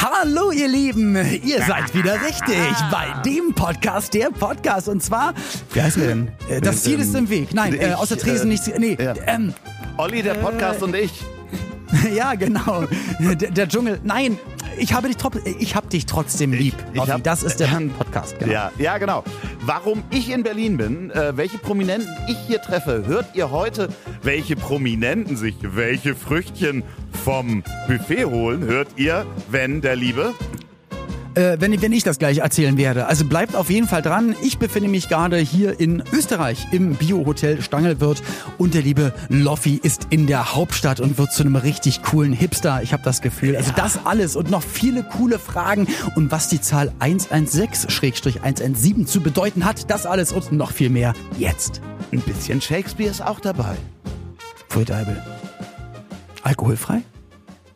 Hallo ihr Lieben, ihr seid wieder richtig bei dem Podcast, der Podcast und zwar, wie heißen wir denn? Äh, Das Ziel ist im Weg. Nein, äh, außer Tresen äh, nichts. Nee, ja. ähm, Olli, der Podcast und ich. ja genau. Der, der Dschungel. Nein, ich habe dich, trop- ich hab dich trotzdem lieb. ich Loffi. hab- das ist der Podcast. Genau. Ja, ja, genau. Warum ich in Berlin bin, äh, welche Prominenten ich hier treffe, hört ihr heute, welche Prominenten sich welche Früchtchen vom Buffet holen, hört ihr, wenn der Liebe Äh, wenn, wenn ich das gleich erzählen werde. Also bleibt auf jeden Fall dran. Ich befinde mich gerade hier in Österreich im Bio-Hotel Stangelwirt und der liebe Loffi ist in der Hauptstadt und wird zu einem richtig coolen Hipster. Ich habe das Gefühl. Also das alles und noch viele coole Fragen und was die Zahl 116-117 zu bedeuten hat, das alles und noch viel mehr jetzt. ein bisschen Shakespeare ist auch dabei. Pfui Deibel. Alkoholfrei?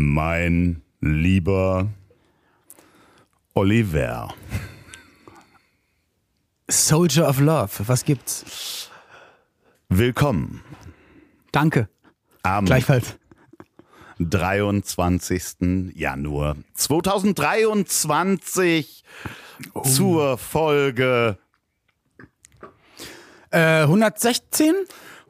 Mein lieber Oliver. Soldier of Love, was gibt's? Willkommen Danke. am Gleichfalls. 23. Januar 2023 Oh. zur Folge Äh, 116?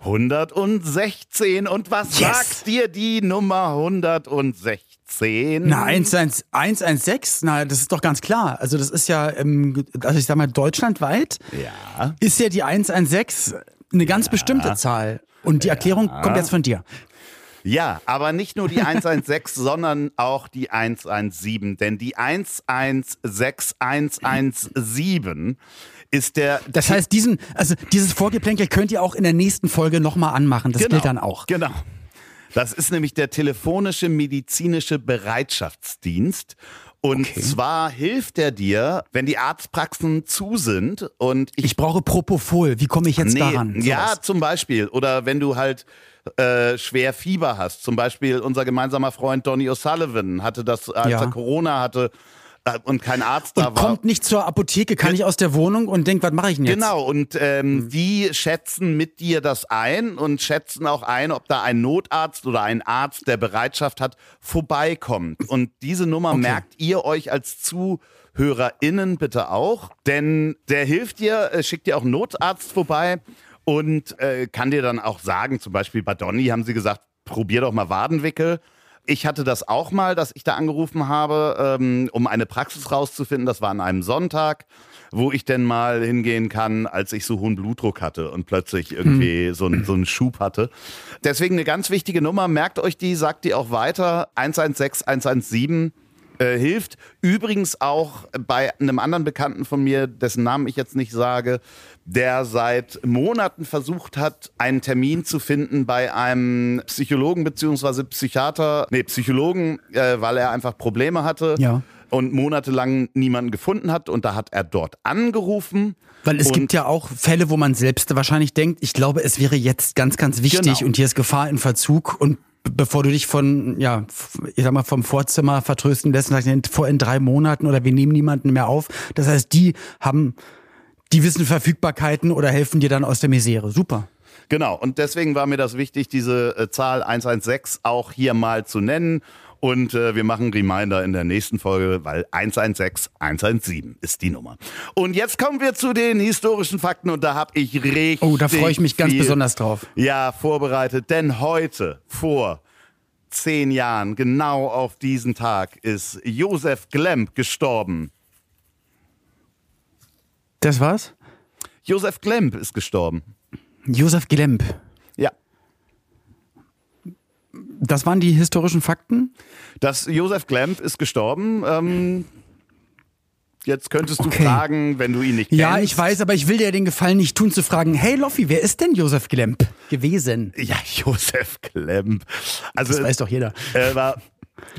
116. Und was Yes. sagt dir die Nummer 116? Na, 116, 116, na, das ist doch ganz klar. Also das ist ja, ähm, also ich sag mal, deutschlandweit Ja. ist ja die 116 eine ganz bestimmte Zahl. Und die Erklärung kommt jetzt von dir. Ja, aber nicht nur die 116, sondern auch die 117. Denn die 116117 ist der. Das heißt, diesen, also dieses Vorgeplänkel könnt ihr auch in der nächsten Folge nochmal anmachen. Das gilt dann auch. Genau. Das ist nämlich der telefonische medizinische Bereitschaftsdienst. Und Okay. zwar hilft er dir, wenn die Arztpraxen zu sind und ich Ich brauche Propofol. Wie komme ich jetzt Nee, daran? ja, Sowas. zum Beispiel. Oder wenn du halt äh, schwer Fieber hast. Zum Beispiel unser gemeinsamer Freund Donny O'Sullivan hatte das, als Ja. er Corona hatte und kein Arzt da Und war. kommt nicht zur Apotheke, kann ich aus der Wohnung und denkt, was mache ich denn jetzt? Genau, und ähm, Mhm. die schätzen mit dir das ein und schätzen auch ein, ob da ein Notarzt oder ein Arzt, der Bereitschaft hat, vorbeikommt. Und diese Nummer merkt ihr euch als ZuhörerInnen bitte auch, denn der hilft dir, äh, schickt dir auch einen Notarzt vorbei und äh, kann dir dann auch sagen, zum Beispiel bei Donny haben sie gesagt, probier doch mal Wadenwickel. Ich hatte das auch mal, dass ich da angerufen habe, ähm, um eine Praxis rauszufinden. Das war an einem Sonntag, wo ich denn mal hingehen kann, als ich so hohen Blutdruck hatte und plötzlich irgendwie so, einen, so einen Schub hatte. Deswegen eine ganz wichtige Nummer. Merkt euch die, sagt die auch weiter. 116 117 äh, hilft. Übrigens auch bei einem anderen Bekannten von mir, dessen Namen ich jetzt nicht sage, der seit Monaten versucht hat, einen Termin zu finden bei einem Psychologen beziehungsweise Psychiater, nee, Psychologen, äh, weil er einfach Probleme hatte. Ja. Und monatelang niemanden gefunden hat. Und da hat er dort angerufen. Weil es gibt ja auch Fälle, wo man selbst wahrscheinlich denkt, ich glaube, es wäre jetzt ganz, ganz wichtig Genau. und hier ist Gefahr in Verzug und bevor du dich von, ja, ich sag mal, vom Vorzimmer vertrösten lässt und sagst, vor in drei Monaten oder wir nehmen niemanden mehr auf. Das heißt, die haben, die wissen Verfügbarkeiten oder helfen dir dann aus der Misere. Super. Genau, und deswegen war mir das wichtig, diese äh, Zahl 116 auch hier mal zu nennen. Und äh, wir machen Reminder in der nächsten Folge, weil 116 117 ist die Nummer. Und jetzt kommen wir zu den historischen Fakten und da habe ich richtig Oh, da freue ich mich ganz besonders drauf. Ja, vorbereitet, denn heute vor zehn Jahren, genau auf diesen Tag, ist Josef Glemp gestorben. Das war's? Josef Glemp ist gestorben. Josef Glemp. Das waren die historischen Fakten? Das Josef Glemp ist gestorben. Ähm, Jetzt könntest du Okay. fragen, wenn du ihn nicht kennst. Ja, ich weiß, aber ich will dir den Gefallen nicht tun, zu fragen, hey Loffi, wer ist denn Josef Glemp gewesen? Ja, Josef Klemp. Also, das weiß doch jeder. Er war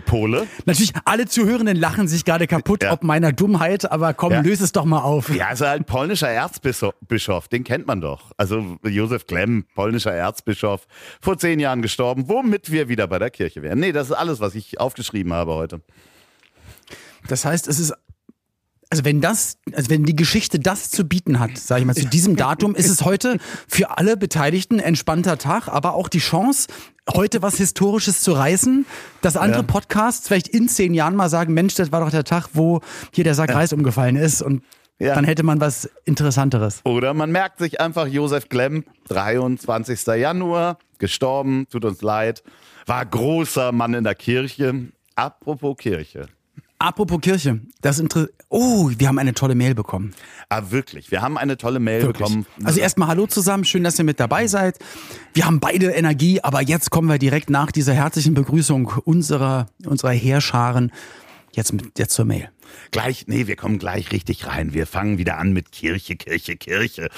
Pole. Natürlich, alle Zuhörenden lachen sich gerade kaputt Ja. ob meiner Dummheit, aber komm, Ja. löse es doch mal auf. Ja, also halt polnischer Erzbischof, den kennt man doch. Also Josef Klemm, polnischer Erzbischof, vor zehn Jahren gestorben, womit wir wieder bei der Kirche wären. Nee, das ist alles, was ich aufgeschrieben habe heute. Das heißt, es ist. Also wenn das, also wenn die Geschichte das zu bieten hat, sage ich mal, zu diesem Datum, ist es heute für alle Beteiligten ein entspannter Tag, aber auch die Chance, heute was Historisches zu reißen, dass andere Ja. Podcasts vielleicht in zehn Jahren mal sagen, Mensch, das war doch der Tag, wo hier der Sack Reis umgefallen ist und Ja. dann hätte man was Interessanteres. Oder man merkt sich einfach Josef Klemm, 23. Januar, gestorben, tut uns leid, war großer Mann in der Kirche. Apropos Kirche. Apropos Kirche, das Inter Oh, wir haben eine tolle Mail bekommen. Ah, wirklich, wir haben eine tolle Mail Wirklich. bekommen. Also erstmal Hallo zusammen, schön, dass ihr mit dabei seid. Wir haben beide Energie, aber jetzt kommen wir direkt nach dieser herzlichen Begrüßung unserer, unserer Heerscharen jetzt, mit, jetzt zur Mail. Gleich, nee, wir kommen gleich richtig rein. Wir fangen wieder an mit Kirche, Kirche, Kirche.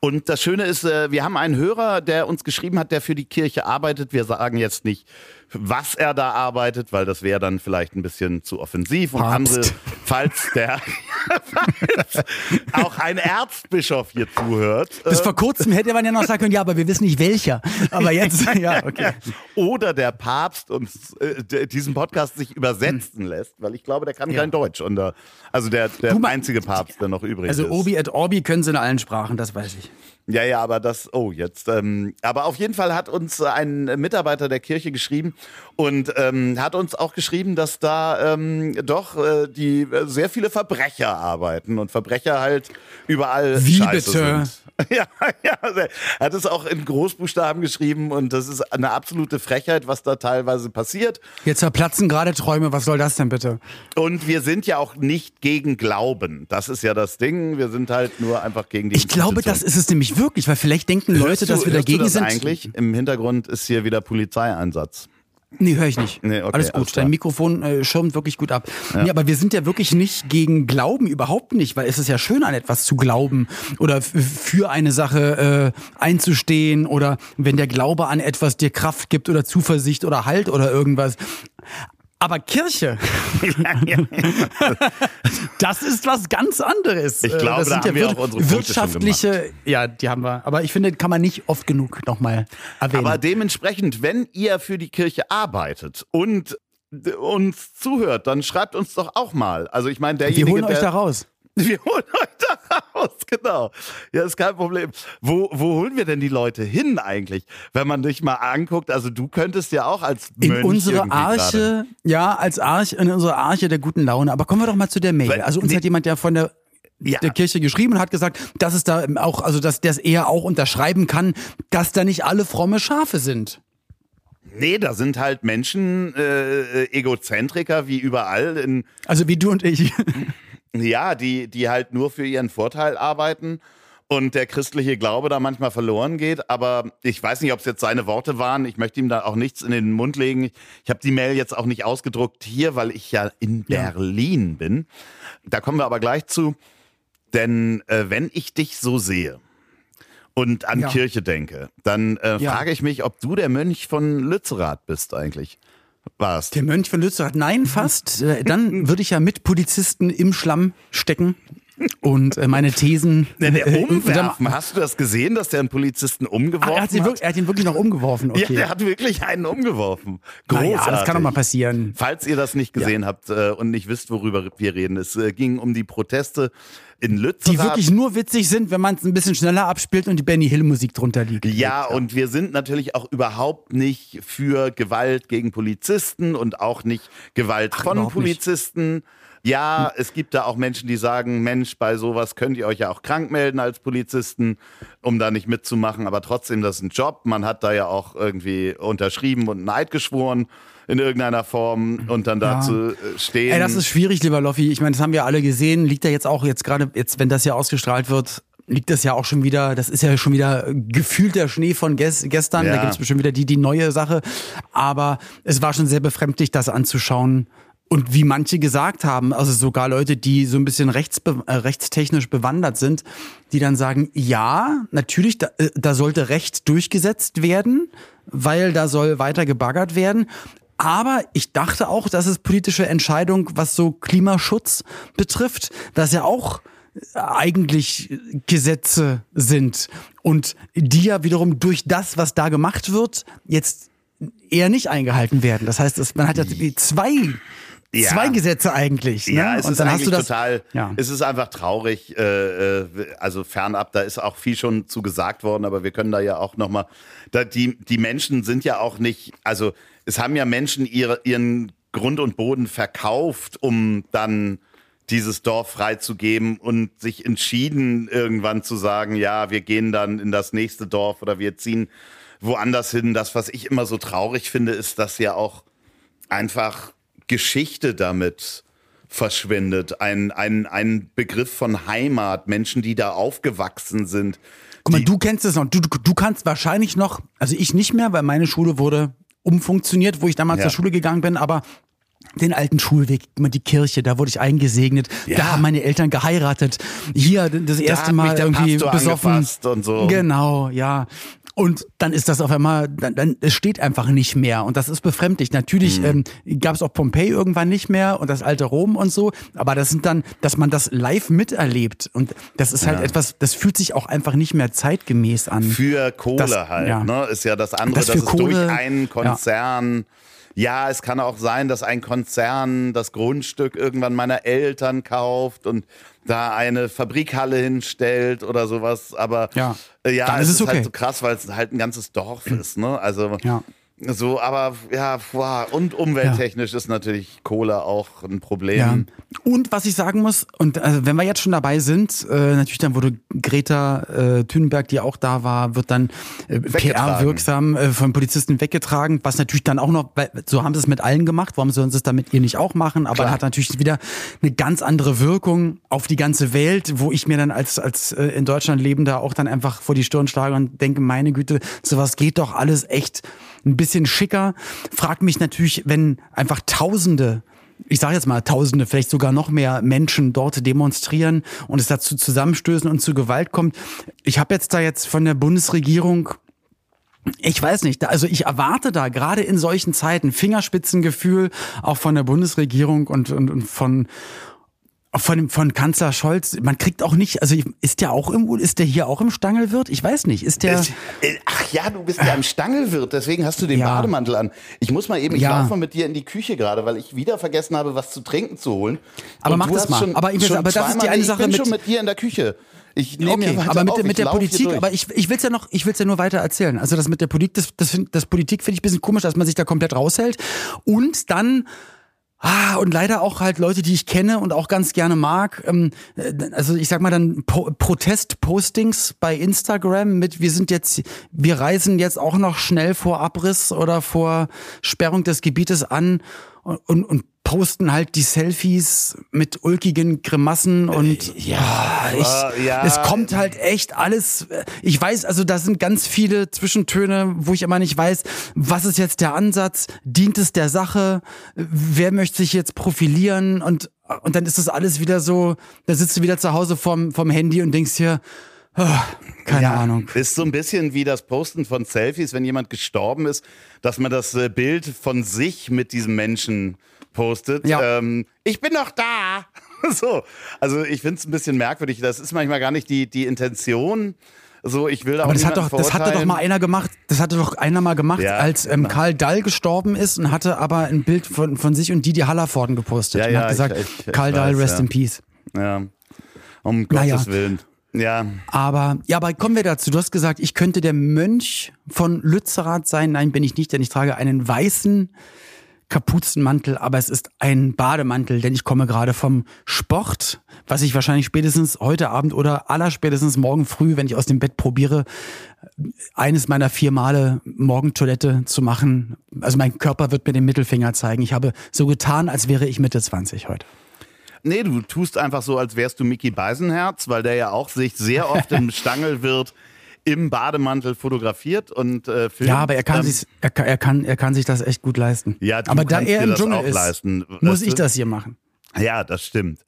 Und das Schöne ist, äh, wir haben einen Hörer, der uns geschrieben hat, der für die Kirche arbeitet. Wir sagen jetzt nicht, was er da arbeitet, weil das wäre dann vielleicht ein bisschen zu offensiv. Und andere, falls der, falls auch ein Erzbischof hier zuhört. Bis äh, vor kurzem hätte man ja noch sagen können, ja, aber wir wissen nicht welcher. Aber jetzt, ja, okay. Oder der Papst uns äh, diesen Podcast sich übersetzen lässt, weil ich glaube, der kann Ja. kein Deutsch. Und, äh, also der, der Du, ma- einzige Papst, der noch übrig Also ist. Obi et Orbi können sie in allen Sprachen, das weiß ich. Ja, ja, aber das, oh, jetzt. Ähm, aber auf jeden Fall hat uns ein Mitarbeiter der Kirche geschrieben und ähm, hat uns auch geschrieben, dass da ähm, doch äh, die äh, sehr viele Verbrecher arbeiten und Verbrecher halt überall Wie scheiße bitte? sind. Ja, ja, er hat es auch in Großbuchstaben geschrieben und das ist eine absolute Frechheit, was da teilweise passiert. Jetzt verplatzen gerade Träume, was soll das denn bitte? Und wir sind ja auch nicht gegen Glauben. Das ist ja das Ding. Wir sind halt nur einfach gegen die Ich glaube, das ist es nämlich wirklich, weil vielleicht denken Leute, du- dass wir dagegen du das sind. eigentlich? Im Hintergrund ist hier wieder Polizeieinsatz. Nee, höre ich nicht. Nee, okay, alles alles gut. klar. Dein Mikrofon äh, schirmt wirklich gut ab. Nee, aber wir sind ja wirklich nicht gegen Glauben, überhaupt nicht, weil es ist ja schön, an etwas zu glauben oder für eine Sache äh, einzustehen oder wenn der Glaube an etwas dir Kraft gibt oder Zuversicht oder Halt oder irgendwas. Aber Kirche, das ist was ganz anderes. Ich Äh, glaube, das da sind haben wir wir auch unsere wirtschaftliche, ja, die haben wir. Aber ich finde, kann man nicht oft genug nochmal erwähnen. Aber dementsprechend, wenn ihr für die Kirche arbeitet und uns zuhört, dann schreibt uns doch auch mal. Also ich meine, wir derjenige, holen euch der, da raus. Wir holen euch da raus, genau. Ja, ist kein Problem. Wo, wo holen wir denn die Leute hin eigentlich? Wenn man dich mal anguckt, also du könntest ja auch als In Mönch unsere Arche, ja, als Arche, in unsere Arche der guten Laune. Aber kommen wir doch mal zu der Mail. Also uns nee. hat jemand ja von der Ja. der Kirche geschrieben und hat gesagt, dass es da auch, also dass der es eher auch unterschreiben kann, dass da nicht alle fromme Schafe sind. Nee, da sind halt Menschen, äh, äh, Egozentriker wie überall in, Also wie du und ich. Ja, die, die halt nur für ihren Vorteil arbeiten und der christliche Glaube da manchmal verloren geht. Aber ich weiß nicht, ob es jetzt seine Worte waren. Ich möchte ihm da auch nichts in den Mund legen. Ich, habe die Mail jetzt auch nicht ausgedruckt hier, weil ich ja in Ja. Berlin bin. Da kommen wir aber gleich zu. Denn äh, wenn ich dich so sehe und an Ja. Kirche denke, dann äh, Ja. frage ich mich, ob du der Mönch von Lützerath bist eigentlich. Warst. Der Mönch von Lützerath, nein, fast. Äh, Dann würde ich ja mit Polizisten im Schlamm stecken und äh, meine Thesen. Der, der äh, umwerfen. Hast du das gesehen, dass der einen Polizisten umgeworfen Ach, er, hat ihn wirklich, er hat ihn wirklich noch umgeworfen. Okay. Ja, der hat wirklich einen umgeworfen. Großartig. naja, das kann doch mal passieren. Falls ihr das nicht gesehen habt äh, und nicht wisst, worüber wir reden, es äh, ging um die Proteste in Lützerath. Die wirklich nur witzig sind, wenn man es ein bisschen schneller abspielt und die Benny Hill Musik drunter liegt. ja, und wir sind natürlich auch überhaupt nicht für Gewalt gegen Polizisten und auch nicht Gewalt von überhaupt nicht. Ja, es gibt da auch Menschen, die sagen, Mensch, bei sowas könnt ihr euch ja auch krank melden als Polizisten, um da nicht mitzumachen, aber trotzdem, das ist ein Job. Man hat da ja auch irgendwie unterschrieben und einen Eid geschworen in irgendeiner Form und dann Ja. dazu äh, stehen. Ey, das ist schwierig, lieber Loffi. Ich meine, das haben wir alle gesehen. Liegt da jetzt auch jetzt gerade, jetzt, wenn das ja ausgestrahlt wird, liegt das ja auch schon wieder, das ist ja schon wieder gefühlt der Schnee von ges gestern. Ja. Da gibt es bestimmt wieder die, die neue Sache. Aber es war schon sehr befremdlich, das anzuschauen. Und wie manche gesagt haben, also sogar Leute, die so ein bisschen rechtsbe äh, rechtstechnisch bewandert sind, die dann sagen, ja, natürlich, da, äh, da sollte Recht durchgesetzt werden, weil da soll weiter gebaggert werden. Aber ich dachte auch, dass es politische Entscheidung, was so Klimaschutz betrifft, dass ja auch eigentlich Gesetze sind und die ja wiederum durch das, was da gemacht wird, jetzt eher nicht eingehalten werden. Das heißt, man hat ja zwei ja. zwei Gesetze eigentlich. Ne? Ja, es und ist dann eigentlich das, total, ja. es ist einfach traurig, äh, äh, also fernab, da ist auch viel schon zu gesagt worden, aber wir können da ja auch nochmal, die, die Menschen sind ja auch nicht, also es haben ja Menschen ihre, ihren Grund und Boden verkauft, um dann dieses Dorf freizugeben und sich entschieden, irgendwann zu sagen, ja, wir gehen dann in das nächste Dorf oder wir ziehen woanders hin. Das, was ich immer so traurig finde, ist, dass ja auch einfach Geschichte damit verschwindet. Ein, ein, ein Begriff von Heimat, Menschen, die da aufgewachsen sind. Guck mal, du kennst es noch. Du, du, kannst wahrscheinlich noch, also ich nicht mehr, weil meine Schule wurde umfunktioniert, wo ich damals ja. zur Schule gegangen bin, aber den alten Schulweg, immer die Kirche, da wurde ich eingesegnet, ja. da haben meine Eltern geheiratet. Hier das erste da Mal irgendwie besoffen. Und so. Genau, ja. Und dann ist das auf einmal, dann, dann es steht einfach nicht mehr. Und das ist befremdlich. Natürlich mhm. ähm, gab es auch Pompeji irgendwann nicht mehr und das alte Rom und so. Aber das sind dann, dass man das live miterlebt. Und das ist halt ja. etwas, das fühlt sich auch einfach nicht mehr zeitgemäß an. Für Kohle das, halt, ja. ne? Ist ja das andere, das dass es Kohle, durch einen Konzern. Ja ja, es kann auch sein, dass ein Konzern das Grundstück irgendwann meiner Eltern kauft und da eine Fabrikhalle hinstellt oder sowas. Aber ja, äh, ja es ist, ist halt so krass, weil es halt ein ganzes Dorf ist. Ne? Also ja. So, aber ja, wow. und umwelttechnisch ja. ist natürlich Kohle auch ein Problem. Ja. Und was ich sagen muss, und also wenn wir jetzt schon dabei sind, äh, natürlich dann wurde Greta äh, Thunberg, die auch da war, wird dann äh, PR-wirksam äh, von Polizisten weggetragen, was natürlich dann auch noch, weil, so haben sie es mit allen gemacht, warum sollen sie es dann mit ihr nicht auch machen, aber Klar. hat natürlich wieder eine ganz andere Wirkung auf die ganze Welt, wo ich mir dann als, als äh, in Deutschland lebender auch dann einfach vor die Stirn schlage und denke, meine Güte, sowas geht doch alles echt ein bisschen schicker. Frag mich natürlich, wenn einfach Tausende ich sage jetzt mal Tausende, vielleicht sogar noch mehr Menschen dort demonstrieren und es dazu Zusammenstößen und zu Gewalt kommt. Ich habe jetzt da jetzt von der Bundesregierung ich weiß nicht, also ich erwarte da gerade in solchen Zeiten Fingerspitzengefühl auch von der Bundesregierung und, und, und von von, von Kanzler Scholz, man kriegt auch nicht, also ist der auch im, ist der hier auch im Stangelwirt? Ich weiß nicht, ist der. Äh, ach ja, du bist ja im Stangelwirt, deswegen hast du den ja. Bademantel an. Ich muss mal eben, ich ja. laufe mal mit dir in die Küche gerade, weil ich wieder vergessen habe, was zu trinken zu holen. Aber Und mach das mal. Schon, aber ich will, aber das ist die eine Sache ich bin mit, schon mit dir in der Küche. Ich nehme okay, aber mit, mit der Politik, aber ich, ich will es ja noch, ich will es ja nur weiter erzählen. Also das mit der Politik, das, das, das Politik finde ich ein bisschen komisch, dass man sich da komplett raushält. Und dann Ah, und leider auch halt Leute, die ich kenne und auch ganz gerne mag. Ähm, äh, also ich sag mal dann po Protestpostings bei Instagram mit, wir sind jetzt, wir reisen jetzt auch noch schnell vor Abriss oder vor Sperrung des Gebietes an und, und, und posten halt die Selfies mit ulkigen Grimassen und äh, ja, ich, ja, es kommt halt echt alles. Ich weiß, also da sind ganz viele Zwischentöne, wo ich immer nicht weiß, was ist jetzt der Ansatz? Dient es der Sache? Wer möchte sich jetzt profilieren? Und und dann ist das alles wieder so. Da sitzt du wieder zu Hause vom vom Handy und denkst hier. Oh, keine ja, Ahnung. Ist so ein bisschen wie das Posten von Selfies, wenn jemand gestorben ist, dass man das äh, Bild von sich mit diesem Menschen postet. Ja. Ähm, ich bin noch da. so. Also ich finde es ein bisschen merkwürdig. Das ist manchmal gar nicht die, die Intention. So, ich will da Aber das hat doch, das hatte doch mal einer gemacht, das hatte doch einer mal gemacht, ja, als ähm, genau. Karl Dall gestorben ist und hatte aber ein Bild von, von sich und Didi Hallervorden gepostet ja, und ja, hat gesagt, ich, ich, Karl ich Dall, weiß, rest in peace. Ja. Um Gottes naja. Willen. Ja. Aber, ja, aber kommen wir dazu. Du hast gesagt, ich könnte der Mönch von Lützerath sein. Nein, bin ich nicht, denn ich trage einen weißen Kapuzenmantel, aber es ist ein Bademantel, denn ich komme gerade vom Sport, was ich wahrscheinlich spätestens heute Abend oder allerspätestens morgen früh, wenn ich aus dem Bett probiere, eines meiner vier Male Morgentoilette zu machen. Also mein Körper wird mir den Mittelfinger zeigen. Ich habe so getan, als wäre ich Mitte 20 heute. Nee, du tust einfach so, als wärst du Mickey Beisenherz, weil der ja auch sich sehr oft im Stangel wird im Bademantel fotografiert und äh, filmt. Ja, aber er kann, Ähm, sich, er, kann, er, kann, er kann sich das echt gut leisten. Ja, du aber da er im das Dschungel ist, leisten, muss ich du? das hier machen. Ja, das stimmt.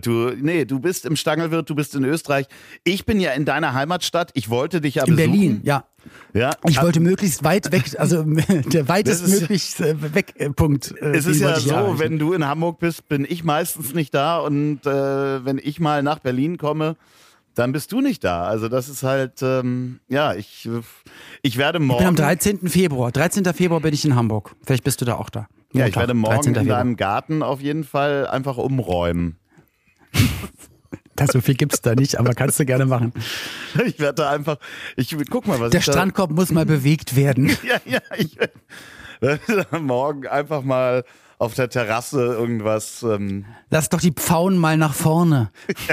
Du, nee, du bist im Stangelwirt, du bist in Österreich. Ich bin ja in deiner Heimatstadt. Ich wollte dich ja In besuchen. Berlin, ja. Ja. Ich wollte möglichst weit weg, also der weitest Das ist- möglichst äh, Wegpunkt. Äh, Es ist ja so, erreichen. wenn du in Hamburg bist, bin ich meistens nicht da und äh, wenn ich mal nach Berlin komme, dann bist du nicht da. Also das ist halt, ähm, ja, ich, ich werde morgen. Ich bin am 13. Februar. 13. Februar bin ich in Hamburg. Vielleicht bist du da auch da. ja, ich Montag, werde morgen 13. in deinem Garten auf jeden Fall einfach umräumen. Das, so viel gibt's da nicht, aber kannst du gerne machen. Ich werde da einfach, ich guck mal, was Der ich da, Strandkorb muss mal bewegt werden. Ja, ja, ich werde da morgen einfach mal auf der Terrasse irgendwas. Ähm, Lass doch die Pfauen mal nach vorne.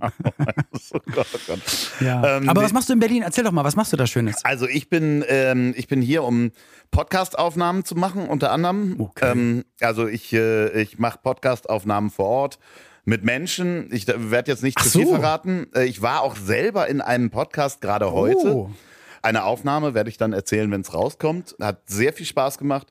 oh Gott, oh Gott. Ja. Ähm, aber was machst du in Berlin? Erzähl doch mal, was machst du da Schönes? Also ich bin, ähm, ich bin hier, um Podcast-Aufnahmen zu machen, unter anderem. Okay. Ähm, also ich, äh, ich mache Podcast-Aufnahmen vor Ort mit Menschen. Ich werde jetzt nicht Ach zu viel so. verraten. Äh, Ich war auch selber in einem Podcast gerade heute. Oh. Eine Aufnahme werde ich dann erzählen, wenn es rauskommt. Hat sehr viel Spaß gemacht.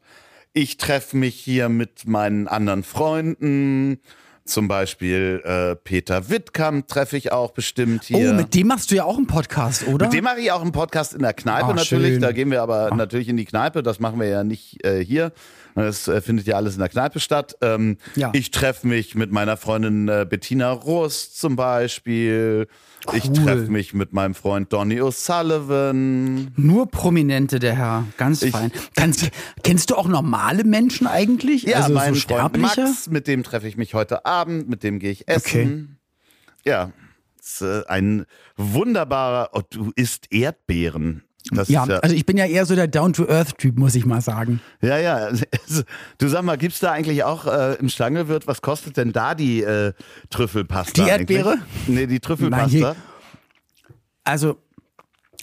Ich treffe mich hier mit meinen anderen Freunden. Zum Beispiel äh, Peter Wittkamp treffe ich auch bestimmt hier. Oh, mit dem machst du ja auch einen Podcast, oder? Mit dem mache ich auch einen Podcast in der Kneipe Ah, natürlich. schön. Da gehen wir aber natürlich in die Kneipe. Das machen wir ja nicht äh, hier. Das äh, findet ja alles in der Kneipe statt. Ähm, Ja. Ich treffe mich mit meiner Freundin äh, Bettina Rust zum Beispiel. Ich Cool. treffe mich mit meinem Freund Donny O'Sullivan. Nur Prominente, der Herr. Ganz Ich- fein. Kannst, kennst du auch normale Menschen eigentlich? Ja, also mein so Freund? Max, mit dem treffe ich mich heute Abend, mit dem gehe ich essen. Ja, ist, äh, ein wunderbarer. Oh, du isst Erdbeeren. Ja, ja also ich bin ja eher so der Down-to-Earth-Typ, muss ich mal sagen. Ja, ja. Also, Du sag mal, gibt's da eigentlich auch äh, im Stangelwirt, was kostet denn da die äh, Trüffelpasta? Die Erdbeere? Eigentlich? Nee, die Trüffelpasta. Nein, Also,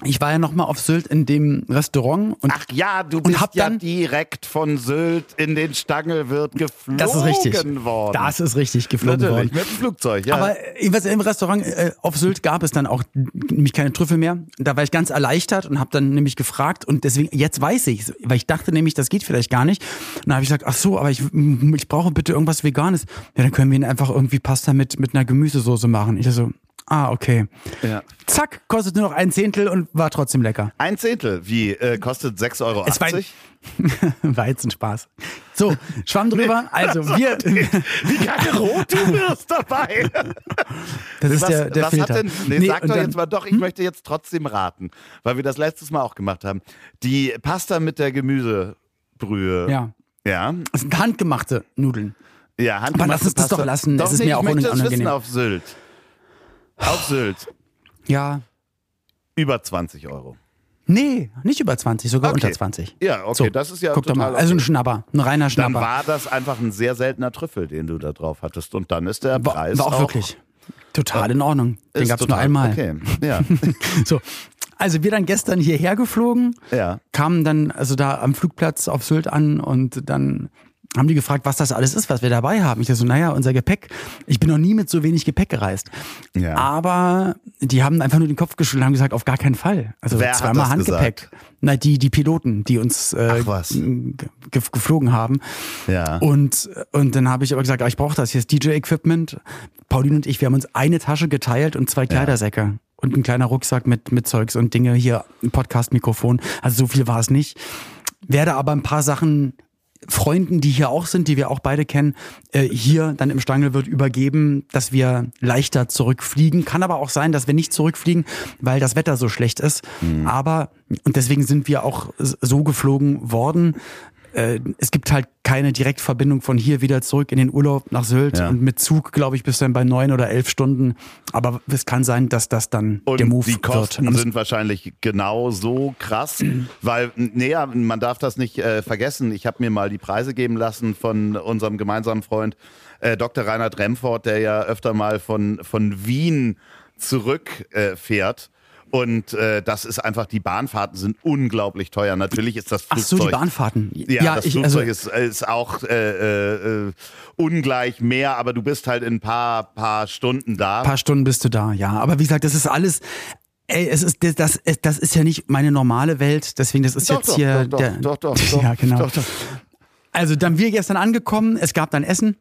ich war ja noch mal auf Sylt in dem Restaurant und Ach ja, du bist hab ja dann- direkt von Sylt in den Stangelwirt geflogen das ist richtig. worden. Das ist richtig geflogen Natürlich, worden. mit dem Flugzeug, ja. Aber äh, was im Restaurant äh, auf Sylt gab es dann auch nämlich keine Trüffel mehr. Da war ich ganz erleichtert und habe dann nämlich gefragt und deswegen jetzt weiß ich, weil ich dachte nämlich, das geht vielleicht gar nicht. Und dann habe ich gesagt, ach so, aber ich, ich brauche bitte irgendwas Veganes. Ja, dann können wir ihn einfach irgendwie Pasta mit mit einer Gemüsesoße machen. Ich so, ah okay. ja. Zack, kostet nur noch ein Zehntel und war trotzdem lecker. Ein Zehntel, wie, äh, kostet 6,80 Euro? Es war ein- Weizenspaß. So, Schwamm drüber. Also wir, Wie kacke rot du wirst dabei. das ist was der, der was Filter. hat denn, nee, Nee, sag doch dann- jetzt mal, doch, ich möchte jetzt trotzdem raten, weil wir das letztes Mal auch gemacht haben. Die Pasta mit der Gemüsebrühe. Ja, Ja, das sind handgemachte Nudeln. ja handgemachte Aber lass uns das doch lassen, Doch, es ist nee, mir ich auch möchte das wissen auf Sylt. Auf Sylt. Ja, Über 20 Euro. nee, nicht über 20, sogar Okay. unter 20. Ja, okay, So, das ist ja Guck doch mal, also ein okay. Schnapper, ein reiner Dann Schnapper. war das einfach ein sehr seltener Trüffel, den du da drauf hattest. Und dann ist der War, Preis war auch, wirklich total in Ordnung. Den gab es nur einmal. Okay, ja. So, also wir dann gestern hierher geflogen, ja. kamen dann also da am Flugplatz auf Sylt an und dann haben die gefragt, was das alles ist, was wir dabei haben. Ich so, naja, unser Gepäck. Ich bin noch nie mit so wenig Gepäck gereist. Ja. Aber die haben einfach nur den Kopf geschüttelt und haben gesagt, auf gar keinen Fall. Also Wer zweimal Handgepäck. gesagt? Na, die, die Piloten, die uns äh, ge geflogen haben. Ja. Und, und dann habe ich aber gesagt, ah, ich brauche das. Hier ist DJ-Equipment. Pauline und ich, wir haben uns eine Tasche geteilt und zwei Kleidersäcke. Und ein kleiner Rucksack mit, mit Zeugs und Dinge. Hier ein Podcast-Mikrofon. Also so viel war es nicht. Werde aber ein paar Sachen Freunden, die hier auch sind, die wir auch beide kennen, äh, hier dann im Stangelwirt übergeben, dass wir leichter zurückfliegen. Kann aber auch sein, dass wir nicht zurückfliegen, weil das Wetter so schlecht ist. Aber, und deswegen sind wir auch so geflogen worden. Äh, es gibt halt keine Direktverbindung von hier wieder zurück in den Urlaub nach Sylt. Ja. Und mit Zug, glaube ich, bist du dann bei neun oder elf Stunden. Aber es kann sein, dass das dann Und der Move die Kosten wird. sind wahrscheinlich genau so krass, weil, naja, man darf das nicht äh, vergessen. Ich habe mir mal die Preise geben lassen von unserem gemeinsamen Freund äh, Dr. Reinhard Remford, der ja öfter mal von, von Wien zurückfährt. Äh, und äh, das ist einfach, die Bahnfahrten sind unglaublich teuer. Natürlich ist das Ach Flugzeug. so, die Bahnfahrten. Ja, das ich, Flugzeug also, ist, ist auch äh, äh, ungleich mehr, aber du bist halt in ein paar, paar Stunden da. paar Stunden bist du da, ja. Aber wie gesagt, das ist alles. Ey, es ist das, das ist ja nicht meine normale Welt, deswegen das ist Doch, jetzt doch, hier doch, der, doch, doch, doch, ja genau. doch, doch. Also dann wir gestern angekommen, es gab dann Essen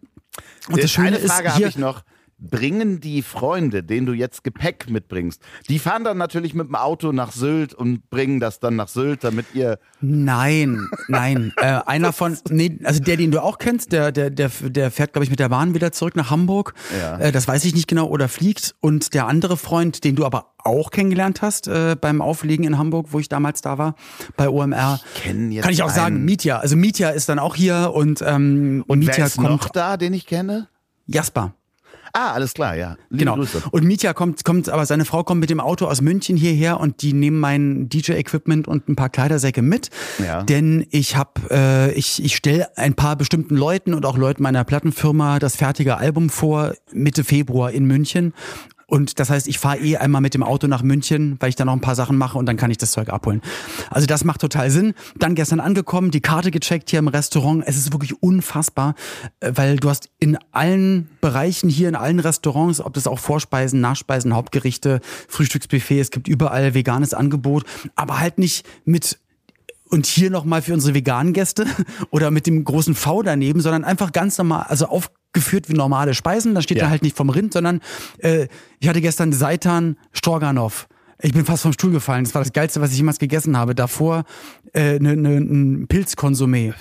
und das Äh, Schöne Eine Frage ist habe hier ich noch. Bringen die Freunde, denen du jetzt Gepäck mitbringst, die fahren dann natürlich mit dem Auto nach Sylt und bringen das dann nach Sylt, damit ihr. Nein, nein. äh, einer von, nee, also der, den du auch kennst, der, der, der, der fährt, glaube ich, mit der Bahn wieder zurück nach Hamburg. Ja. Äh, das weiß ich nicht genau, oder fliegt. Und der andere Freund, den du aber auch kennengelernt hast äh, beim Auflegen in Hamburg, wo ich damals da war, bei OMR. kenn jetzt Kann ich auch sagen, Mietja. Also Mietja ist dann auch hier und, ähm, Und Mietja wer ist kommt. noch da, den ich kenne? Jasper. Ah, alles klar, ja. Liebe Genau. Grüße. Und Mietja kommt, kommt, aber seine Frau kommt mit dem Auto aus München hierher und die nehmen mein DJ-Equipment und ein paar Kleidersäcke mit. Ja. Denn ich habe, äh, ich, ich stelle ein paar bestimmten Leuten und auch Leuten meiner Plattenfirma das fertige Album vor, Mitte Februar in München. Und das heißt, ich fahre eh einmal mit dem Auto nach München, weil ich dann noch ein paar Sachen mache und dann kann ich das Zeug abholen. Also das macht total Sinn. Dann gestern angekommen, die Karte gecheckt hier im Restaurant. Es ist wirklich unfassbar, äh, weil du hast in allen Bereichen hier, in allen Restaurants, ob das auch Vorspeisen, Nachspeisen, Hauptgerichte, Frühstücksbuffet, es gibt überall veganes Angebot, aber halt nicht mit und hier nochmal für unsere veganen Gäste oder mit dem großen V daneben, sondern einfach ganz normal, also aufgeführt wie normale Speisen. Da steht Ja. da halt nicht vom Rind, sondern äh, ich hatte gestern Seitan Stroganoff. Ich bin fast vom Stuhl gefallen. Das war das Geilste, was ich jemals gegessen habe. Davor äh, ne, ne, ein Pilzkonsumé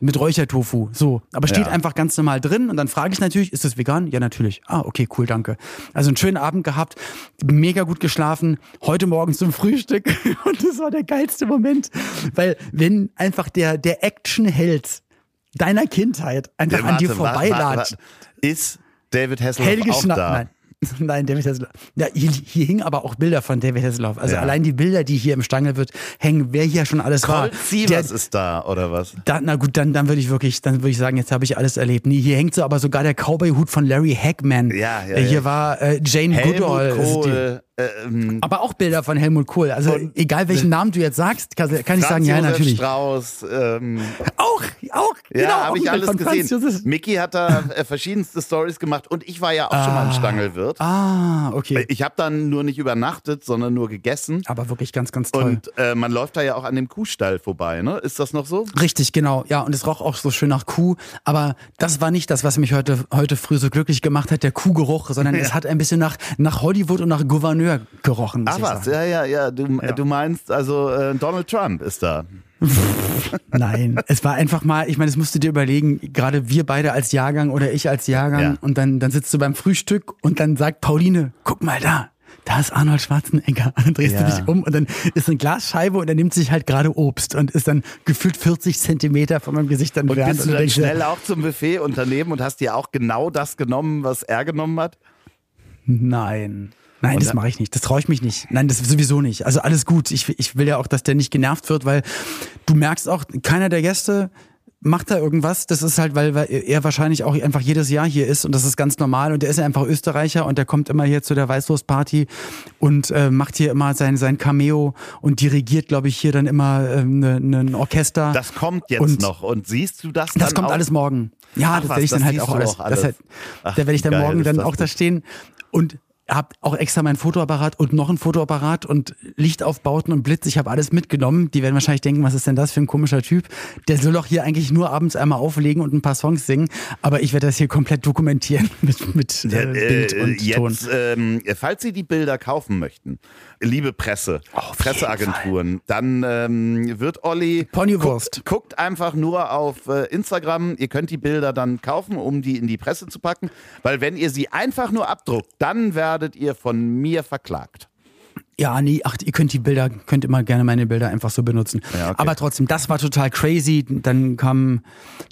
mit Räuchertofu. So, aber steht Ja. einfach ganz normal drin und dann frage ich natürlich, ist das vegan? Ja, natürlich. Ah, okay, cool, danke. Also einen schönen Abend gehabt, mega gut geschlafen, heute Morgen zum Frühstück und das war der geilste Moment, weil wenn einfach der der Actionheld deiner Kindheit einfach Ja, an dir warte, wa- wa- vorbeilatscht. Ist David Hasselhoff Helge auch da? nein. Nein, David Hasselhoff. Ja, hier, hier hingen aber auch Bilder von David Hasselhoff. Also Ja. allein die Bilder, die hier im Stangel wird hängen, wer hier schon alles war. Colt Sievers ist da, oder was? Da, na gut, dann, dann würde ich wirklich, dann würde ich sagen, jetzt habe ich alles erlebt. Nee, hier hängt so aber sogar der Cowboy-Hut von Larry Hackman. Ja, ja, Hier ja. war äh, Jane Goodall. Helmut ist die- Kohl, ähm, Aber auch Bilder von Helmut Kohl. Also egal welchen Namen du jetzt sagst, kann, kann ich sagen, ja, natürlich. Strauß, ähm, Auch, auch, ja, genau. habe ich alles gesehen. Mickey hat da äh, verschiedenste Stories gemacht und ich war ja auch schon mal im Stangelwirt. Ah, okay. Ich habe dann nur nicht übernachtet, sondern nur gegessen. Aber wirklich ganz, ganz toll. Und äh, man läuft da ja auch an dem Kuhstall vorbei, ne? Ist das noch so? Richtig, genau. Ja, und es roch auch so schön nach Kuh. Aber das war nicht das, was mich heute, heute früh so glücklich gemacht hat, der Kuhgeruch, sondern es hat ein bisschen nach, nach Hollywood und nach Gouverneur gerochen. Muss Ach was, ja, ja, ja. Du, du meinst also äh, Donald Trump ist da. Nein, es war einfach mal, ich meine, das musst du dir überlegen, gerade wir beide als Jahrgang oder ich als Jahrgang Ja. und dann, dann sitzt du beim Frühstück und dann sagt Pauline, guck mal da. Da ist Arnold Schwarzenegger. Und dann drehst Ja. du dich um und dann ist eine Glasscheibe und er nimmt sich halt gerade Obst und ist dann gefühlt 40 Zentimeter von meinem Gesicht Und entfernt. bist du dann denkst schnell auch zum Buffet unternehmen und hast dir auch genau das genommen, was er genommen hat? Nein. Nein, das mache ich nicht. Das traue ich mich nicht. Nein, das sowieso nicht. Also alles gut. Ich, ich will ja auch, dass der nicht genervt wird, weil du merkst auch, keiner der Gäste macht da irgendwas. Das ist halt, weil, er wahrscheinlich auch einfach jedes Jahr hier ist und das ist ganz normal. Und der ist ja einfach Österreicher und der kommt immer hier zu der Weißwurstparty und äh, macht hier immer sein, sein Cameo und dirigiert, glaube ich, hier dann immer ähm, ne, ne, ein Orchester. Das kommt jetzt Und noch. Und siehst du das Das dann kommt auch? alles morgen. Ja, Ach das werde ich dann das halt auch alles. auch alles. Das halt, Ach, da werde ich dann morgen dann das auch da stehen und hab auch extra mein Fotoapparat und noch ein Fotoapparat und Lichtaufbauten und Blitz. Ich habe alles mitgenommen. Die werden wahrscheinlich denken, was ist denn das für ein komischer Typ? Der soll doch hier eigentlich nur abends einmal auflegen und ein paar Songs singen. Aber ich werde das hier komplett dokumentieren mit, mit Ja, äh, Bild äh, und Ton. jetzt, ähm, falls Sie die Bilder kaufen möchten, liebe Presse, Auf Presseagenturen, dann ähm, wird Olli Ponywurst. guckt, guckt einfach nur auf äh, Instagram. Ihr könnt die Bilder dann kaufen, um die in die Presse zu packen, weil wenn ihr sie einfach nur abdruckt, dann werdet ihr von mir verklagt. Ja, nee, ach, ihr könnt die Bilder, könnt immer gerne meine Bilder einfach so benutzen. Ja, okay. Aber trotzdem, das war total crazy. Dann kam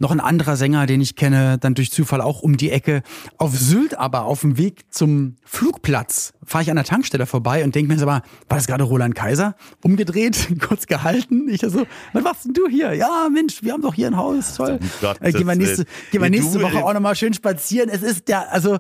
noch ein anderer Sänger, den ich kenne, dann durch Zufall auch um die Ecke. Auf Sylt aber, auf dem Weg zum Flugplatz, fahre ich an der Tankstelle vorbei und denke mir so mal, war das gerade Roland Kaiser? Umgedreht, kurz gehalten. Ich so, was machst denn du hier? Ja, Mensch, wir haben doch hier ein Haus, toll. Um Gottes Äh, gehen wir nächste, gehen wir nächste Woche auch nochmal schön spazieren. Es ist der, also,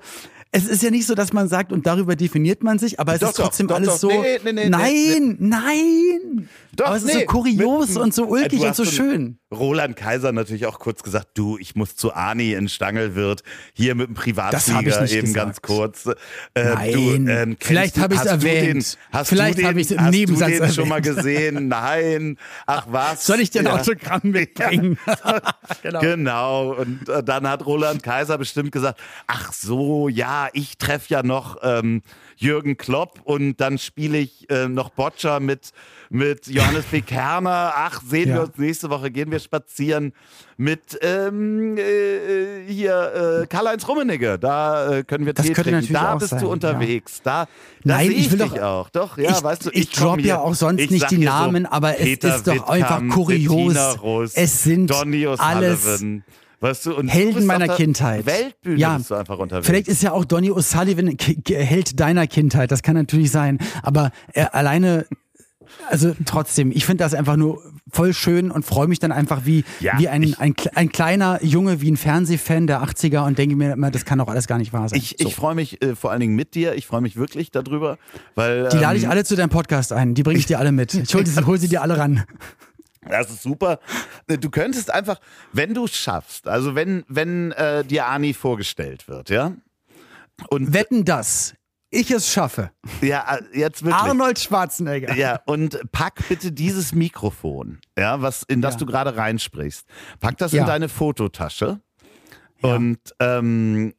es ist ja nicht so, dass man sagt, und darüber definiert man sich, aber es Doch, ist trotzdem doch, alles doch. so. Nee, nee, nee, nein, nein. Doch, aber es ist so kurios Mit- und so ulkig und so schön. Roland Kaiser natürlich auch kurz gesagt, du, ich muss zu Arni in Stangelwirt, hier mit dem Privatflieger eben gesagt. ganz kurz. Äh, Nein, du, ähm, vielleicht habe ich es erwähnt. Den, hast vielleicht habe ich es im Nebensatz du den erwähnt. schon mal gesehen? Nein. Ach was? Soll ich dir ein ja. Autogramm mitbringen? genau. genau. Und äh, dann hat Roland Kaiser bestimmt gesagt, ach so, ja, ich treffe ja noch ähm, Jürgen Klopp und dann spiele ich äh, noch Boccia mit, mit Johannes B. Kerner. Ach, sehen ja. wir uns nächste Woche, gehen wir spazieren mit ähm, äh, hier äh, Karl-Heinz Rummenigge. Da äh, können wir das Tee trinken. Da bist sein, du unterwegs. Ja. Da, da Nein, ich, will dich doch auch. Doch, ja, ich, weißt du, ich, ich drop ja auch sonst nicht die Namen, so, aber Peter es ist doch Wittkamp, einfach kurios. Russ, es sind Donny alles Weißt du, und Helden meiner Kindheit. Weltbühne ja, bist du einfach unterwegs. Vielleicht ist ja auch Donny O'Sullivan Held deiner Kindheit. Das kann natürlich sein. Aber er alleine also trotzdem, ich finde das einfach nur voll schön und freue mich dann einfach wie, ja, wie ein, ein, ein, kleiner Junge, wie ein Fernsehfan der 80er und denke mir immer, das kann doch alles gar nicht wahr sein. Ich, so. ich freue mich äh, vor allen Dingen mit dir, ich freue mich wirklich darüber, weil. Die lade ich ähm, alle zu deinem Podcast ein, die bringe ich dir alle mit. Ich hol, hol sie dir alle ran. Das ist super. Du könntest einfach, wenn du es schaffst, also wenn, wenn äh, dir Ani vorgestellt wird, ja? Und Wetten das ich es schaffe. Ja, äh, jetzt wirklich. Arnold Schwarzenegger. Ja, und pack bitte dieses Mikrofon, ja, was, in das ja. du gerade reinsprichst. Pack das ja. in deine Fototasche. Ja. Und ähm,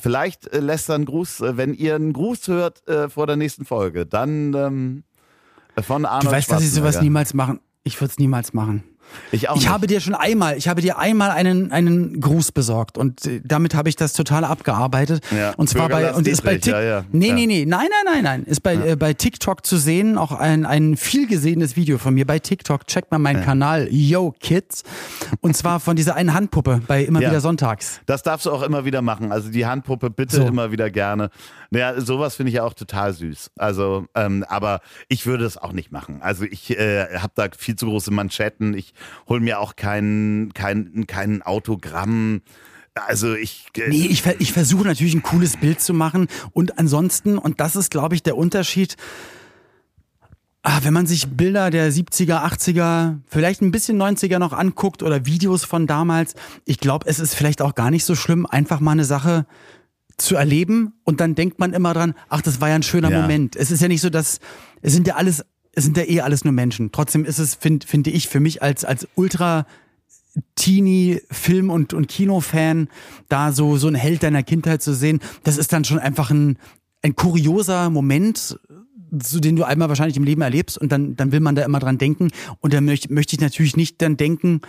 vielleicht äh, lässt er einen Gruß, äh, wenn ihr einen Gruß hört äh, vor der nächsten Folge, dann ähm, von Arnold Du weißt, dass ich sowas niemals machen. Ich würde es niemals machen. Ich, auch ich nicht. habe dir schon einmal, ich habe dir einmal einen, einen Gruß besorgt und äh, damit habe ich das total abgearbeitet. Ja, und zwar bei und ist bei TikTok. Ja, ja. Nee, nee, nee, nein, nein, nein, nein. Ist bei, äh, bei TikTok zu sehen, auch ein, ein viel gesehenes Video von mir bei TikTok. Checkt mal meinen Kanal Yo Kids. Und zwar von dieser einen Handpuppe bei immer wieder sonntags. Das darfst du auch immer wieder machen. Also die Handpuppe bitte so. immer wieder gerne. Naja, sowas finde ich ja auch total süß. Also, ähm, aber ich würde es auch nicht machen. Also ich äh, habe da viel zu große Manschetten. Ich hole mir auch kein, kein, kein Autogramm. Also ich. Äh nee, ich, ich versuche natürlich ein cooles Bild zu machen. Und ansonsten, und das ist, glaube ich, der Unterschied. Ah, wenn man sich Bilder der 70er, 80er, vielleicht ein bisschen 90er noch anguckt oder Videos von damals, ich glaube, es ist vielleicht auch gar nicht so schlimm, einfach mal eine Sache zu erleben und dann denkt man immer dran, ach, das war ja ein schöner ja. Moment. Es ist ja nicht so, dass es sind ja alles, es sind ja eh alles nur Menschen. Trotzdem ist es, finde find ich, für mich als, als ultra Teenie Film- und, und Kinofan da so, so ein Held deiner Kindheit zu sehen, das ist dann schon einfach ein, ein kurioser Moment, so den du einmal wahrscheinlich im Leben erlebst und dann, dann will man da immer dran denken und dann möchte, möchte ich natürlich nicht dann denken,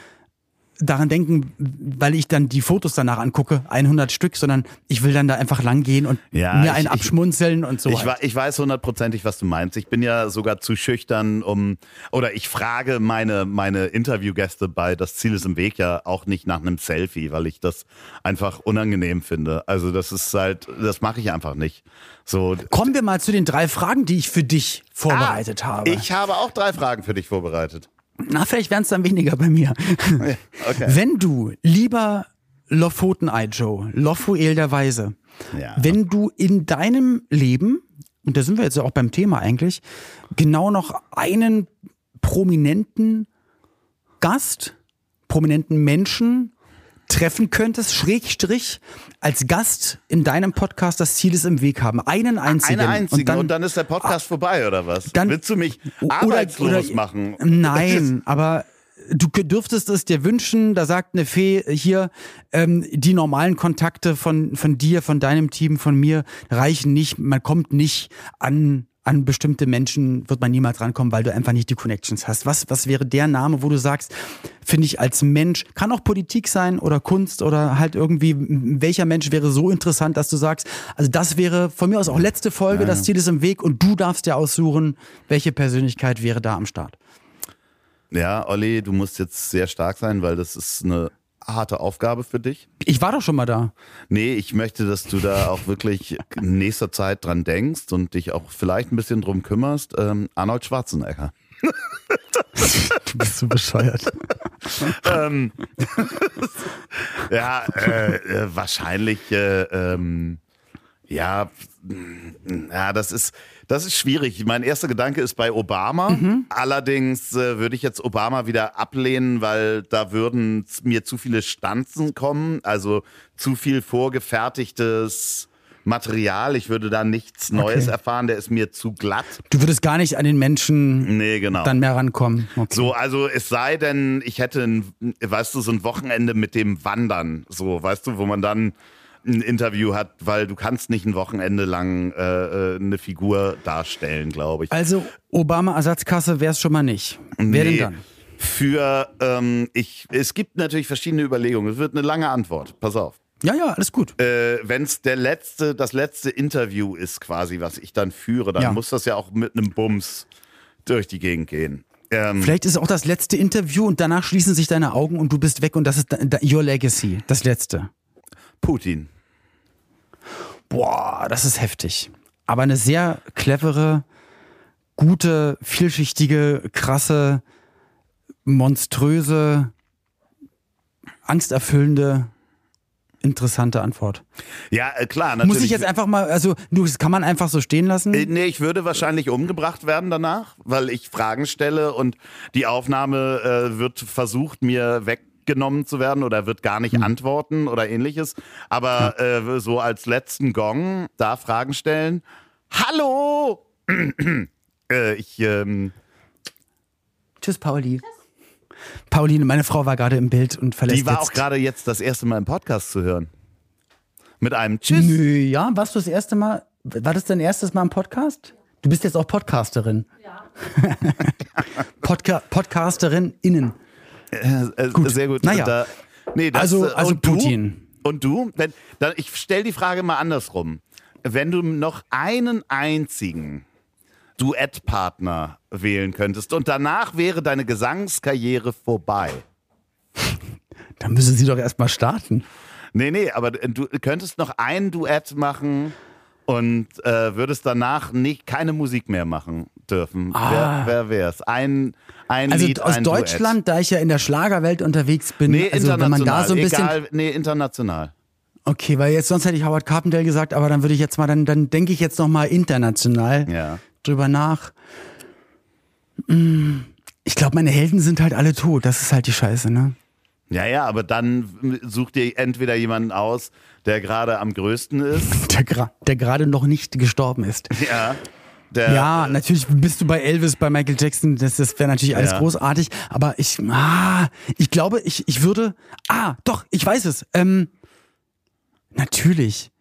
daran denken, weil ich dann die Fotos danach angucke, 100 Stück, sondern ich will dann da einfach langgehen und ja, mir einen abschmunzeln und so. Ich, halt. ich weiß hundertprozentig, was du meinst. Ich bin ja sogar zu schüchtern, um oder ich frage meine meine Interviewgäste bei Das Ziel ist im Weg ja auch nicht nach einem Selfie, weil ich das einfach unangenehm finde. Also das ist halt, das mache ich einfach nicht. So. Kommen wir mal zu den drei Fragen, die ich für dich vorbereitet ah, habe. Ich habe auch drei Fragen für dich vorbereitet. Na, vielleicht wären es dann weniger bei mir. Okay. Wenn du, lieber Lofoten-Eye Joe, Lofuel der Weise, ja. wenn du in deinem Leben, und da sind wir jetzt ja auch beim Thema eigentlich, genau noch einen prominenten Gast, prominenten Menschen treffen könntest, Schrägstrich, als Gast in deinem Podcast das Ziel ist im Weg haben. Einen einzigen. Einen einzigen und dann, und dann ist der Podcast ah, vorbei, oder was? Dann, Willst du mich arbeitslos oder, oder, machen? Nein, aber du dürftest es dir wünschen, da sagt eine Fee hier, ähm, die normalen Kontakte von, von dir, von deinem Team, von mir reichen nicht, man kommt nicht an an bestimmte Menschen wird man niemals rankommen, weil du einfach nicht die Connections hast. Was, was wäre der Name, wo du sagst, finde ich als Mensch, kann auch Politik sein oder Kunst oder halt irgendwie, welcher Mensch wäre so interessant, dass du sagst, also das wäre von mir aus auch letzte Folge, ja, das Ziel ist im Weg und du darfst dir aussuchen, welche Persönlichkeit wäre da am Start. Ja, Olli, du musst jetzt sehr stark sein, weil das ist eine harte Aufgabe für dich? Ich war doch schon mal da. Nee, ich möchte, dass du da auch wirklich in nächster Zeit dran denkst und dich auch vielleicht ein bisschen drum kümmerst. Ähm, Arnold Schwarzenegger. du bist so bescheuert. ähm, ja, äh, äh, wahrscheinlich, äh, ähm, ja, ja, das ist, Das ist schwierig. Mein erster Gedanke ist bei Obama. Mhm. Allerdings äh, würde ich jetzt Obama wieder ablehnen, weil da würden mir zu viele Stanzen kommen, also zu viel vorgefertigtes Material. Ich würde da nichts Neues Okay. erfahren. Der ist mir zu glatt. Du würdest gar nicht an den Menschen Nee, genau. dann mehr rankommen. Okay. So, also es sei denn, ich hätte, ein, weißt du, so ein Wochenende mit dem Wandern, so, weißt du, wo man dann ein Interview hat, weil du kannst nicht ein Wochenende lang äh, äh, eine Figur darstellen, glaube ich. Also Obama-Ersatzkasse wäre es schon mal nicht. Wer denn Nee, dann? Für, ähm, ich, es gibt natürlich verschiedene Überlegungen. Es wird eine lange Antwort. Pass auf. Ja, ja, alles gut. Äh, Wenn es der letzte, das letzte Interview ist, quasi, was ich dann führe, dann Ja. muss das ja auch mit einem Bums durch die Gegend gehen. Ähm, Vielleicht ist es auch das letzte Interview und danach schließen sich deine Augen und du bist weg und das ist your legacy, das letzte. Putin. Boah, das ist heftig. Aber eine sehr clevere, gute, vielschichtige, krasse, monströse, angsterfüllende, interessante Antwort. Ja, äh, klar, natürlich. Muss ich jetzt einfach mal, also du, das kann man einfach so stehen lassen? Äh, Nee, ich würde wahrscheinlich umgebracht werden danach, weil ich Fragen stelle und die Aufnahme äh, wird versucht, mir weggenommen zu werden oder wird gar nicht antworten oder ähnliches. Aber äh, so als letzten Gong da Fragen stellen. Hallo! äh, ich, ähm, Tschüss, Pauli. Pauline, meine Frau war gerade im Bild und verlässt die war jetzt. auch gerade jetzt das erste Mal im Podcast zu hören. Mit einem Tschüss. Nö, ja, warst du das erste Mal, war das dein erstes Mal im Podcast? Du bist jetzt auch Podcasterin. Ja. Podca Podcasterin innen. Äh, äh, Gut. Sehr gut. Naja. Da, nee, das, Also- äh, also und du? Putin. Und du? Wenn, dann, ich stelle die Frage mal andersrum. Wenn du noch einen einzigen Duettpartner wählen könntest und danach wäre deine Gesangskarriere vorbei. Dann müssen sie doch erstmal starten. Nee, nee, aber du könntest noch ein Duett machen und äh, würdest danach nicht keine Musik mehr machen dürfen. Ah. Wer, wer wär's? Ein, ein Also Lied, aus ein Duett. Deutschland, da ich ja in der Schlagerwelt unterwegs bin, Nee, also wenn international. man da so ein bisschen. Egal, nee, international. Okay, weil jetzt sonst hätte ich Howard Carpendale gesagt, aber dann würde ich jetzt mal, dann, dann denke ich jetzt noch mal international Ja. drüber nach. Hm, Ich glaube, meine Helden sind halt alle tot. Das ist halt die Scheiße, ne? Ja, ja, aber dann such dir entweder jemanden aus, der gerade am größten ist. Der, gra- der gerade noch nicht gestorben ist. Ja. Der, Ja, natürlich bist du bei Elvis, bei Michael Jackson, das, das wäre natürlich alles Ja. großartig, aber ich, ah, ich glaube, ich, ich würde, ah, doch, ich weiß es, ähm, natürlich,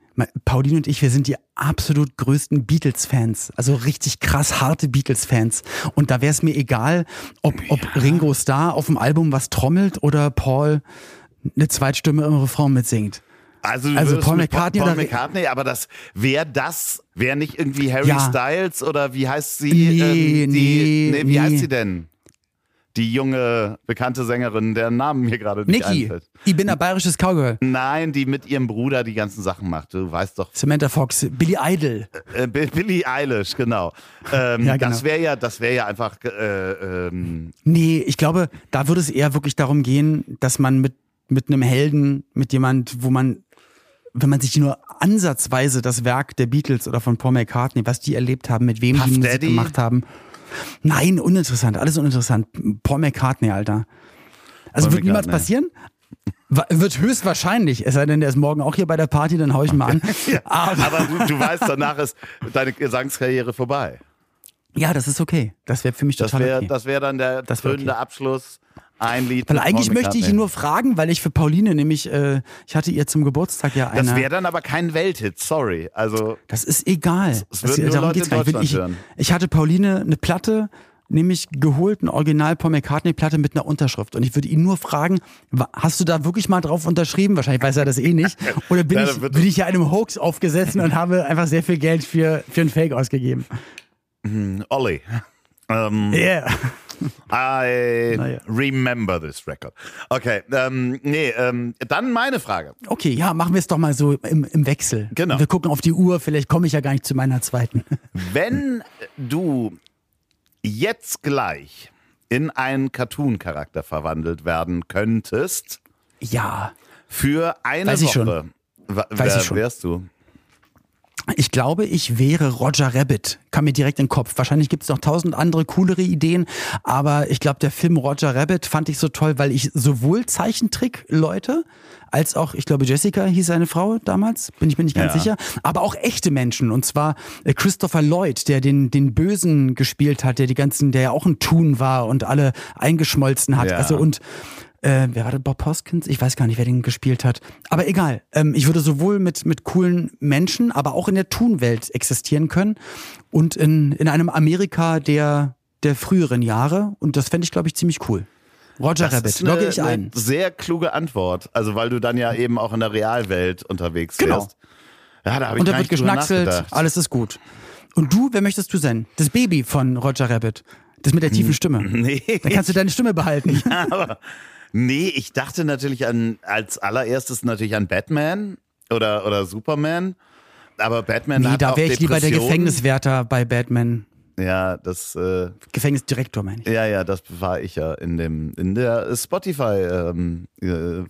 Pauline und ich, wir sind die absolut größten Beatles-Fans, also richtig krass harte Beatles-Fans und da wäre es mir egal, ob, ob Ringo Starr auf dem Album was trommelt oder Paul eine Zweitstimme im Refrain mitsingt. Also, Also Paul McCartney Paul oder- McCartney, aber das wäre das, wäre nicht irgendwie Harry Ja. Styles oder wie heißt sie? Nee, ähm, die, nee, wie nee. heißt sie denn? Die junge, bekannte Sängerin, deren Namen mir gerade nicht Niki, einfällt. ich bin ein bayerisches Cowgirl. Nein, die mit ihrem Bruder die ganzen Sachen macht. Du weißt doch. Samantha Fox, Billy Idol. Äh, Bi- Billie Eilish, genau. Ähm, Ja, genau. Das wäre ja, das wäre ja einfach. Äh, ähm, Nee, ich glaube, da würde es eher wirklich darum gehen, dass man mit, mit einem Helden, mit jemand, wo man, wenn man sich nur ansatzweise das Werk der Beatles oder von Paul McCartney, was die erlebt haben, mit wem Puff die Musik Daddy? gemacht haben. Nein, uninteressant, alles uninteressant. Paul McCartney, Alter. Also Paul wird niemals passieren? Wird höchstwahrscheinlich, es sei denn, der ist morgen auch hier bei der Party, dann hau ich ihn mal an. Aber, aber du, du weißt, danach ist deine Gesangskarriere vorbei. ja, das ist okay. Das wäre für mich Das total wäre okay. das wär dann der Das wär krönende okay. Abschluss. Ein Lied. Weil eigentlich möchte ich ihn nur fragen, weil ich für Pauline nämlich, äh, ich hatte ihr zum Geburtstag ja eine. Das wäre dann aber kein Welthit, sorry. Also, Das ist egal. Es Das- würden nur darum Leute geht's in gar nicht. Ich, ich hatte Pauline eine Platte, nämlich geholt, eine Original Paul McCartney Platte mit einer Unterschrift. Und ich würde ihn nur fragen, hast du da wirklich mal drauf unterschrieben? Wahrscheinlich weiß er das eh nicht. Oder bin, ich, bin ich ja einem Hoax aufgesessen und habe einfach sehr viel Geld für, für ein Fake ausgegeben? Olli. Ähm, Yeah. I Naja. remember this record. Okay, ähm, nee, ähm, dann meine Frage. Okay, ja, machen wir es doch mal so im, im Wechsel. Genau. Wir gucken auf die Uhr, vielleicht komme ich ja gar nicht zu meiner zweiten. Wenn du jetzt gleich in einen Cartoon-Charakter verwandelt werden könntest, Ja. für eine Weiß ich Woche, schon. wa- Weiß wer ich schon. wärst du? Ich glaube, ich wäre Roger Rabbit. Kam mir direkt in den Kopf. Wahrscheinlich gibt es noch tausend andere coolere Ideen, aber ich glaube, der Film Roger Rabbit fand ich so toll, weil ich sowohl Zeichentrick-Leute als auch, ich glaube, Jessica hieß seine Frau damals, bin ich mir nicht ganz ja. sicher, aber auch echte Menschen. Und zwar äh, Christopher Lloyd, der den, den Bösen gespielt hat, der die ganzen, der ja auch ein Tun war und alle eingeschmolzen hat. Ja. Also und äh, wer war der Bob Hoskins? Ich weiß gar nicht, wer den gespielt hat. Aber egal. Ähm, ich würde sowohl mit, mit coolen Menschen, aber auch in der Tun-Welt existieren können und in, in einem Amerika der, der früheren Jahre. Und das fände ich, glaube ich, ziemlich cool. Roger das Rabbit, logge ich ein. Eine sehr kluge Antwort. Also, weil du dann ja eben auch in der Realwelt unterwegs genau. wärst. Ja, da Und da wird geschnackselt, alles ist gut. Und du, wer möchtest du sein? Das Baby von Roger Rabbit. Das mit der tiefen Stimme. Nee. Dann kannst du deine Stimme behalten. Ja, aber Nee, ich dachte natürlich an, als allererstes natürlich an Batman oder, oder Superman. Aber Batman nee, hat da wäre ich lieber der Gefängniswärter bei Batman. Ja, das äh, Gefängnisdirektor meine ich. Ja, ja, das war ich ja in dem in der Spotify ähm, äh,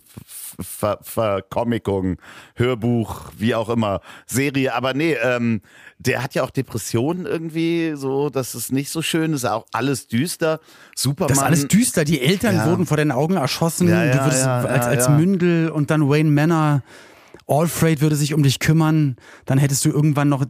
Hörbuch, wie auch immer, Serie. Aber nee, ähm, der hat ja auch Depressionen irgendwie, so, dass es nicht so schön ist, auch alles düster. Superman. Das ist alles düster. Die Eltern ja. wurden vor den Augen erschossen. Ja, ja, du würdest als, als Mündel und dann Wayne Manor Alfred würde sich um dich kümmern, dann hättest du irgendwann noch,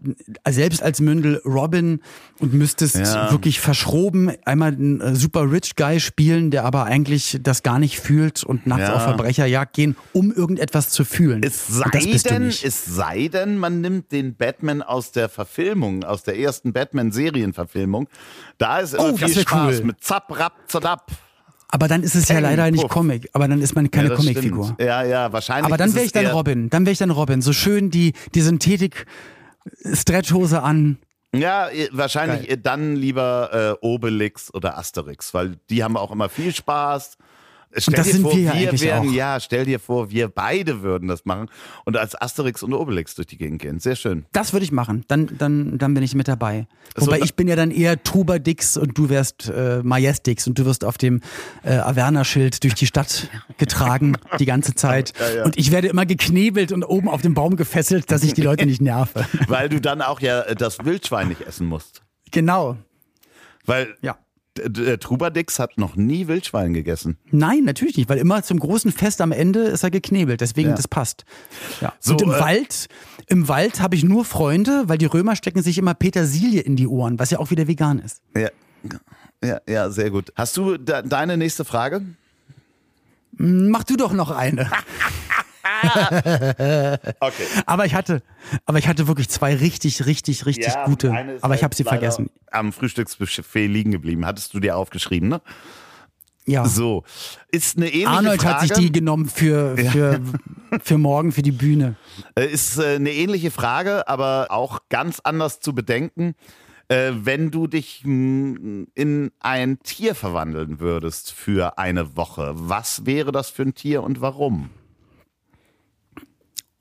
selbst als Mündel, Robin und müsstest ja. wirklich verschroben einmal einen äh, super rich Guy spielen, der aber eigentlich das gar nicht fühlt und nachts ja. auf Verbrecherjagd gehen, um irgendetwas zu fühlen. Es sei, denn, es sei denn, man nimmt den Batman aus der Verfilmung, aus der ersten Batman-Serienverfilmung. Da ist immer oh, viel Spaß cool. mit Zap, Rap, Zadap. Aber dann ist es Peng, ja leider nicht puff. Comic. Aber dann ist man keine ja, Comicfigur. Ja, ja, wahrscheinlich. Aber dann wäre ich dann Robin. Dann wäre ich dann Robin. So schön die, die Synthetik Stretchhose an. Ja, wahrscheinlich Geil. dann lieber äh, Obelix oder Asterix, weil die haben auch immer viel Spaß. Stell und das dir sind vor, wir, wir wären, auch. ja, stell dir vor, wir beide würden das machen und als Asterix und Obelix durch die Gegend gehen. Sehr schön. Das würde ich machen. Dann, dann, dann bin ich mit dabei. Wobei so, ich bin ja dann eher Trubadix und du wärst äh, Majestix und du wirst auf dem äh, Averna-Schild durch die Stadt getragen die ganze Zeit. Ja, ja. Und ich werde immer geknebelt und oben auf dem Baum gefesselt, dass ich die Leute nicht nerve. Weil du dann auch ja das Wildschwein nicht essen musst. Genau. Weil ja. Der Trubadix hat noch nie Wildschwein gegessen. Nein, natürlich nicht, weil immer zum großen Fest am Ende ist er geknebelt, deswegen ja. das passt. Ja. So, Und im äh, Wald, im Wald habe ich nur Freunde, weil die Römer stecken sich immer Petersilie in die Ohren, was ja auch wieder vegan ist. Ja, ja, ja sehr gut. Hast du de deine nächste Frage? Mach du doch noch eine. okay. Aber ich hatte, aber ich hatte wirklich zwei richtig, richtig, richtig ja, gute. Aber ich habe halt sie vergessen. Am Frühstücksbuffet liegen geblieben. Hattest du dir aufgeschrieben, ne? Ja. So. Ist eine ähnliche Arnold Frage. hat sich die genommen für, für, für morgen, für die Bühne. Äh, ist äh, eine ähnliche Frage, aber auch ganz anders zu bedenken. Äh, wenn du dich in ein Tier verwandeln würdest für eine Woche, was wäre das für ein Tier und warum?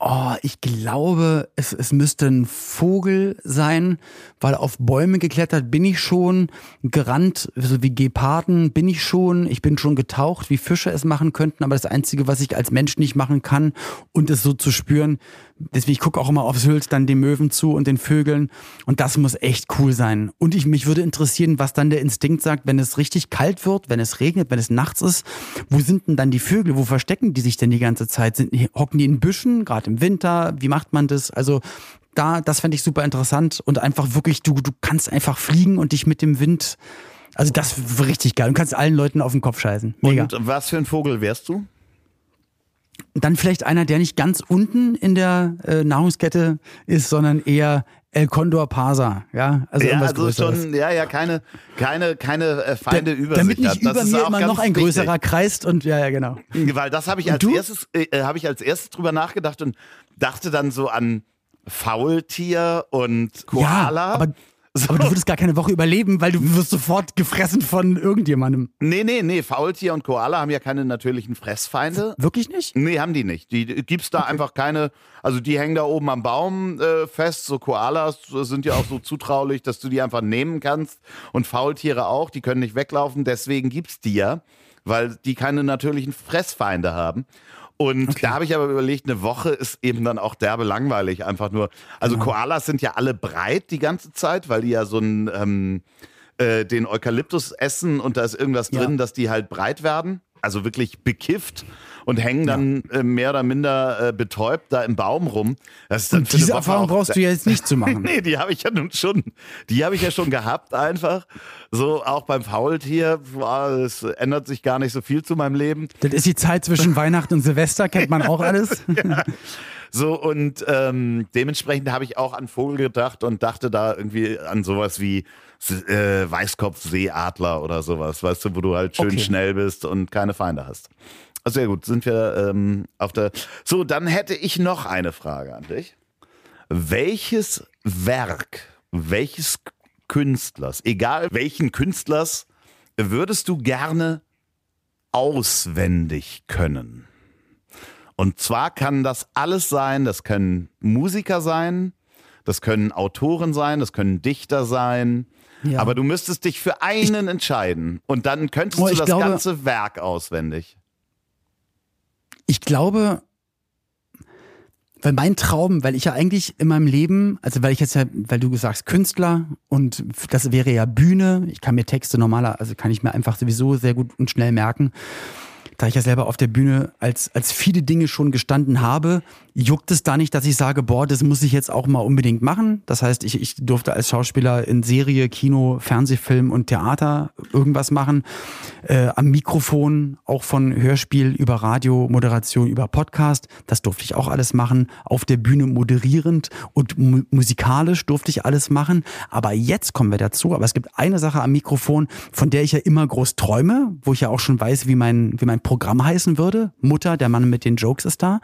Oh, ich glaube, es, es müsste ein Vogel sein, weil auf Bäume geklettert bin ich schon, gerannt, so wie Geparden bin ich schon, ich bin schon getaucht, wie Fische es machen könnten, aber das Einzige, was ich als Mensch nicht machen kann und es so zu spüren, deswegen ich gucke auch immer aufs Sylt dann den Möwen zu und den Vögeln und das muss echt cool sein. Und ich mich würde interessieren, was dann der Instinkt sagt, wenn es richtig kalt wird, wenn es regnet, wenn es nachts ist, wo sind denn dann die Vögel, wo verstecken die sich denn die ganze Zeit? Sind, hocken die in Büschen, gerade im Winter? Wie macht man das? Also da, das fände ich super interessant und einfach wirklich, du, du kannst einfach fliegen und dich mit dem Wind, also das wäre richtig geil. Du kannst allen Leuten auf den Kopf scheißen. Mega. Und was für ein Vogel wärst du? Dann vielleicht einer, der nicht ganz unten in der äh, Nahrungskette ist, sondern eher El Condor Pasa, ja, also ja, also Größeres. schon, ja, ja, keine, keine, keine äh, Feinde da, über damit sich nicht hat. über mir immer noch ein größerer wichtig. kreist und ja, ja, genau. Weil das habe ich als erstes, äh, äh habe ich als erstes drüber nachgedacht und dachte dann so an Faultier und Koala. Ja, aber so. Aber du würdest gar keine Woche überleben, weil du wirst sofort gefressen von irgendjemandem. Nee, nee, nee. Faultier und Koala haben ja keine natürlichen Fressfeinde. Wirklich nicht? Nee, haben die nicht. Die gibt's da okay. einfach keine. Also die hängen da oben am Baum äh, fest. So Koalas sind ja auch so zutraulich, dass du die einfach nehmen kannst. Und Faultiere auch, die können nicht weglaufen. Deswegen gibt's die ja, weil die keine natürlichen Fressfeinde haben. Und okay. da habe ich aber überlegt, eine Woche ist eben dann auch derbe langweilig, einfach nur. Also genau. Koalas sind ja alle breit die ganze Zeit, weil die ja so ein ähm, äh, den Eukalyptus essen und da ist irgendwas ja. drin, dass die halt breit werden. Also wirklich bekifft und hängen dann ja. äh, mehr oder minder äh, betäubt da im Baum rum. Das ist dann und diese Erfahrung auch, brauchst du ja jetzt nicht zu machen. nee, die habe ich ja nun schon, die habe ich ja schon gehabt einfach. So auch beim Faultier, es ändert sich gar nicht so viel zu meinem Leben. Das ist die Zeit zwischen Weihnachten und Silvester, kennt man auch alles. ja. So, und ähm, dementsprechend habe ich auch an Vogel gedacht und dachte da irgendwie an sowas wie äh, Weißkopfseeadler oder sowas, weißt du, wo du halt schön okay. schnell bist und keine Feinde hast. Also sehr gut, sind wir ähm, auf der. So, dann hätte ich noch eine Frage an dich. Welches Werk, welches Künstlers, egal welchen Künstlers, würdest du gerne auswendig können? Und zwar kann das alles sein, das können Musiker sein, das können Autoren sein, das können Dichter sein. Ja. Aber du müsstest dich für einen ich, entscheiden und dann könntest oh, du das glaube, ganze Werk auswendig. Ich glaube, weil mein Traum, weil ich ja eigentlich in meinem Leben, also weil ich jetzt ja, weil du sagst Künstler und das wäre ja Bühne, ich kann mir Texte normaler, also kann ich mir einfach sowieso sehr gut und schnell merken da ich ja selber auf der Bühne als, als viele Dinge schon gestanden habe, juckt es da nicht, dass ich sage, boah, das muss ich jetzt auch mal unbedingt machen. Das heißt, ich, ich durfte als Schauspieler in Serie, Kino, Fernsehfilm und Theater irgendwas machen. Äh, am Mikrofon, auch von Hörspiel über Radio, Moderation über Podcast. Das durfte ich auch alles machen. Auf der Bühne moderierend und mu musikalisch durfte ich alles machen. Aber jetzt kommen wir dazu. Aber es gibt eine Sache am Mikrofon, von der ich ja immer groß träume, wo ich ja auch schon weiß, wie mein, wie mein Programm heißen würde. Mutter, der Mann mit den Jokes ist da.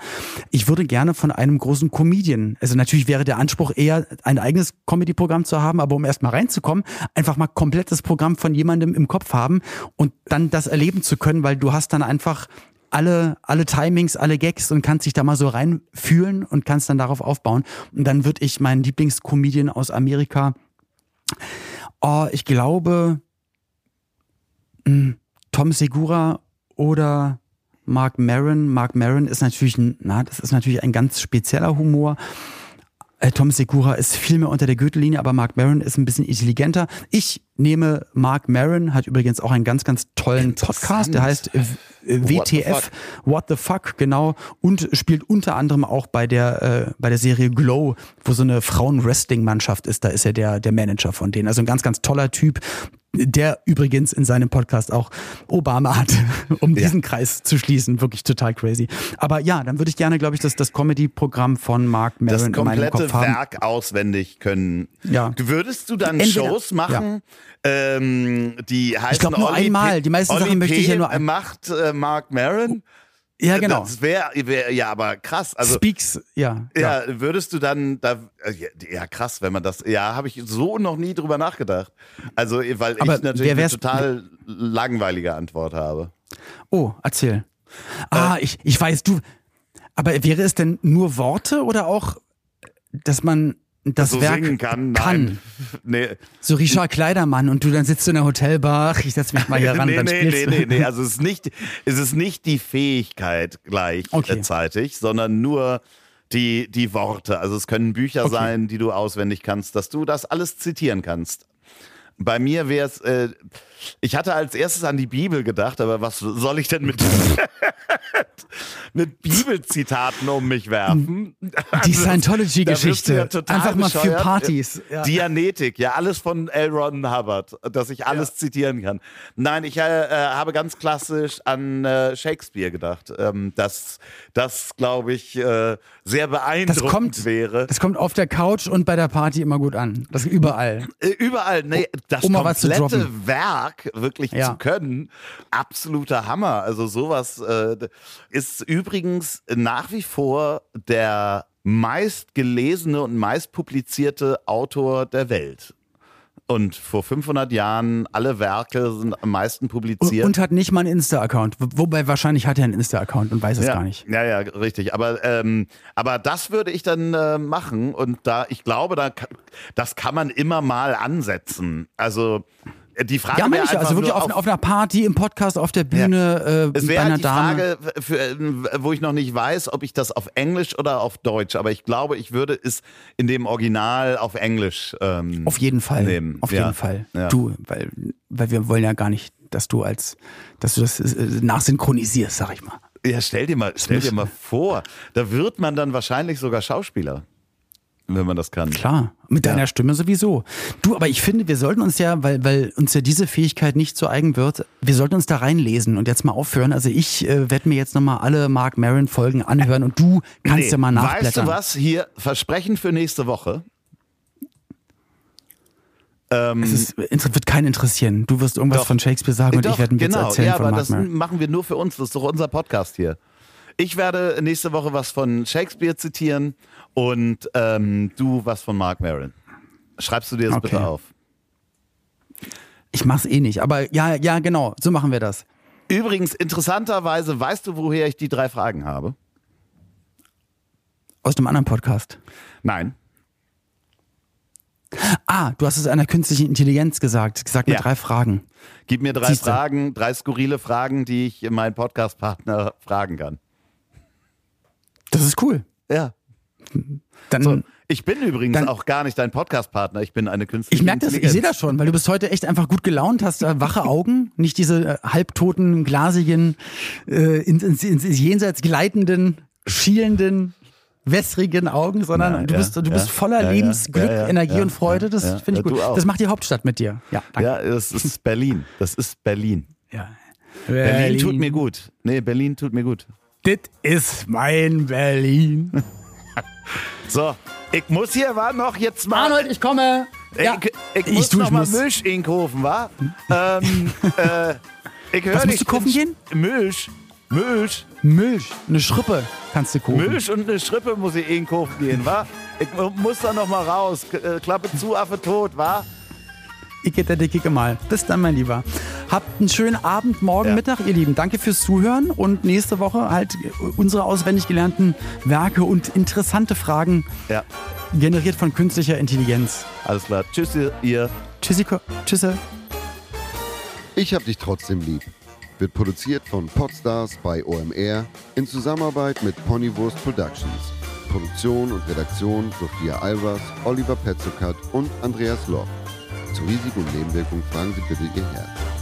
Ich würde gerne von einem großen Comedian, also natürlich wäre der Anspruch eher, ein eigenes Comedy-Programm zu haben, aber um erstmal reinzukommen, einfach mal komplettes Programm von jemandem im Kopf haben und dann das erleben zu können, weil du hast dann einfach alle, alle Timings, alle Gags und kannst dich da mal so reinfühlen und kannst dann darauf aufbauen. Und dann würde ich meinen Lieblingscomedian aus Amerika, oh, ich glaube, hm, Tom Segura oder Mark Maron. Mark Maron ist natürlich, ein, na, das ist natürlich ein ganz spezieller Humor. Äh, Tom Segura ist viel mehr unter der Gürtellinie, aber Mark Maron ist ein bisschen intelligenter. Ich nehme Mark Maron, hat übrigens auch einen ganz, ganz tollen Podcast, der heißt WTF, What the, What the Fuck, genau, und spielt unter anderem auch bei der, äh, bei der Serie Glow, wo so eine Frauen-Wrestling-Mannschaft ist, da ist er der, der Manager von denen. Also ein ganz, ganz toller Typ, der übrigens in seinem Podcast auch Obama hat, um ja. diesen Kreis zu schließen. Wirklich total crazy. Aber ja, dann würde ich gerne, glaube ich, das, das Comedy-Programm von Mark Maron Das komplette Werk auswendig können. Ja. Würdest du dann Entweder, Shows machen, ja. ähm, die heißen Ich glaube nur Oli einmal. Die meisten Oli Sachen möchte ich ja nur ein macht äh, Mark Maron? Ja, genau. Das wäre wär, ja aber krass. Also, Speaks, ja. Ja, würdest du dann da äh, ja, krass, wenn man das ja, habe ich so noch nie drüber nachgedacht. Also, weil aber ich natürlich eine total langweilige Antwort habe. Oh, erzähl. Ah, äh, ich ich weiß du aber wäre es denn nur Worte oder auch dass man das so Werk kann. kann. Nee. So Richard Kleidermann und du dann sitzt du in der Hotelbar, ich setz mich mal hier ran, nee, dann nee, nee, nee, nee, also es ist nicht, es ist nicht die Fähigkeit gleichzeitig, okay. sondern nur die, die Worte. Also es können Bücher okay. sein, die du auswendig kannst, dass du das alles zitieren kannst. Bei mir wäre es, äh, ich hatte als erstes an die Bibel gedacht, aber was soll ich denn mit, mit Bibelzitaten um mich werfen? Die also, Scientology-Geschichte. Ja Einfach mal für Partys. Ja. Dianetik, ja, alles von L. Ron Hubbard, dass ich alles ja. zitieren kann. Nein, ich äh, äh, habe ganz klassisch an äh, Shakespeare gedacht. Ähm, dass das, glaube ich, äh, sehr beeindruckend das kommt, wäre. Das kommt auf der Couch und bei der Party immer gut an. Das überall. Äh, überall. Nee, das um komplette Werk wirklich ja. zu können, absoluter Hammer. Also sowas äh, ist übrigens nach wie vor der meistgelesene und meistpublizierte Autor der Welt. Und vor 500 Jahren, alle Werke sind am meisten publiziert. Und, hat nicht mal einen Insta-Account. Wobei wahrscheinlich hat er einen Insta-Account und weiß es ja, gar nicht. Ja, ja, richtig. Aber, ähm, aber das würde ich dann äh, machen. Und da, ich glaube, da, das kann man immer mal ansetzen. Also die Frage Ja, meine ich, also wirklich auf, auf einer Party, im Podcast, auf der Bühne, äh, Es bei wäre einer halt die Dame. Frage, für, äh, wo ich noch nicht weiß, ob ich das auf Englisch oder auf Deutsch, aber ich glaube, ich würde es in dem Original auf Englisch ähm, Auf jeden Fall. nehmen. Auf Ja. jeden Fall. Ja. Du, weil, weil wir wollen ja gar nicht, dass du als, dass du das äh, nachsynchronisierst, sag ich mal. Ja, stell dir mal, stell dir mal vor, da wird man dann wahrscheinlich sogar Schauspieler, wenn man das kann. Klar, mit Ja. deiner Stimme sowieso. Du, aber ich finde, wir sollten uns ja, weil, weil uns ja diese Fähigkeit nicht so eigen wird, wir sollten uns da reinlesen und jetzt mal aufhören. Also ich äh, werde mir jetzt nochmal alle Mark Maron Folgen anhören und du kannst Nee, ja mal Weißt nachblättern. du was? Hier, Versprechen für nächste Woche. Ähm, Es ist, wird keinen interessieren. Du wirst irgendwas Doch. von Shakespeare sagen und Doch, ich werde einen Witz genau, erzählen ja, von aber das machen wir nur für uns. Das ist doch unser Podcast hier. Ich werde nächste Woche was von Shakespeare zitieren und ähm, du was von Mark Maron. Schreibst du dir das Okay. bitte auf? Ich mach's eh nicht, aber ja, ja, genau, so machen wir das. Übrigens, interessanterweise, weißt du, woher ich die drei Fragen habe? Aus einem anderen Podcast. Nein. Ah, du hast es einer künstlichen Intelligenz gesagt. Gesagt mit Ja. drei Fragen. Gib mir drei Siehste. Fragen, drei skurrile Fragen, die ich meinen Podcast-Partner fragen kann. Das ist cool. Ja. Dann, So, ich bin übrigens Dann- auch gar nicht dein Podcast-Partner, ich bin eine künstliche ich merke das, ich sehe das schon, weil du bist heute echt einfach gut gelaunt, hast wache Augen, nicht diese äh, halbtoten, glasigen, äh, ins, ins, ins Jenseits gleitenden, schielenden, wässrigen Augen, sondern Nein, du ja, bist, du ja, bist voller ja, ja, Lebensglück, ja, ja, Energie ja, und Freude. Das ja, finde ich ja, gut. du. Das macht die Hauptstadt mit dir. Ja, danke. Ja, das ist Berlin. Das ist Berlin. Ja. Berlin tut mir gut. Nee, Berlin tut mir gut. Das ist mein Berlin. So, ich muss hier war noch jetzt mal. Arnold, ich komme. Ja. Ich, ich Ich muss ich noch mal muss. Milch einkaufen, wa? ähm, äh, ich höre Was musst du kaufen in- Milch. Milch. Milch, eine Schrippe kannst du kaufen. Milch und eine Schrippe muss ich einkaufen gehen, wa? Ich muss da noch mal raus. Äh, Klappe zu, Affe tot, wa? Ich hätte der Kicke mal. Bis dann, mein Lieber. Habt einen schönen Abend, morgen Ja. Mittag, ihr Lieben. Danke fürs Zuhören und nächste Woche halt unsere auswendig gelernten Werke und interessante Fragen Ja, generiert von künstlicher Intelligenz. alles klar. Tschüss, ihr- ihr. Tschüssi, Tschüsse. Ich hab dich trotzdem lieb. Wird produziert von Podstars bei OMR in Zusammenarbeit mit Ponywurst Productions. Produktion und Redaktion Sophia Albers, Oliver Petzokat und Andreas Loch. Zu Risiko und Nebenwirkungen fragen Sie bitte Ihr Herz.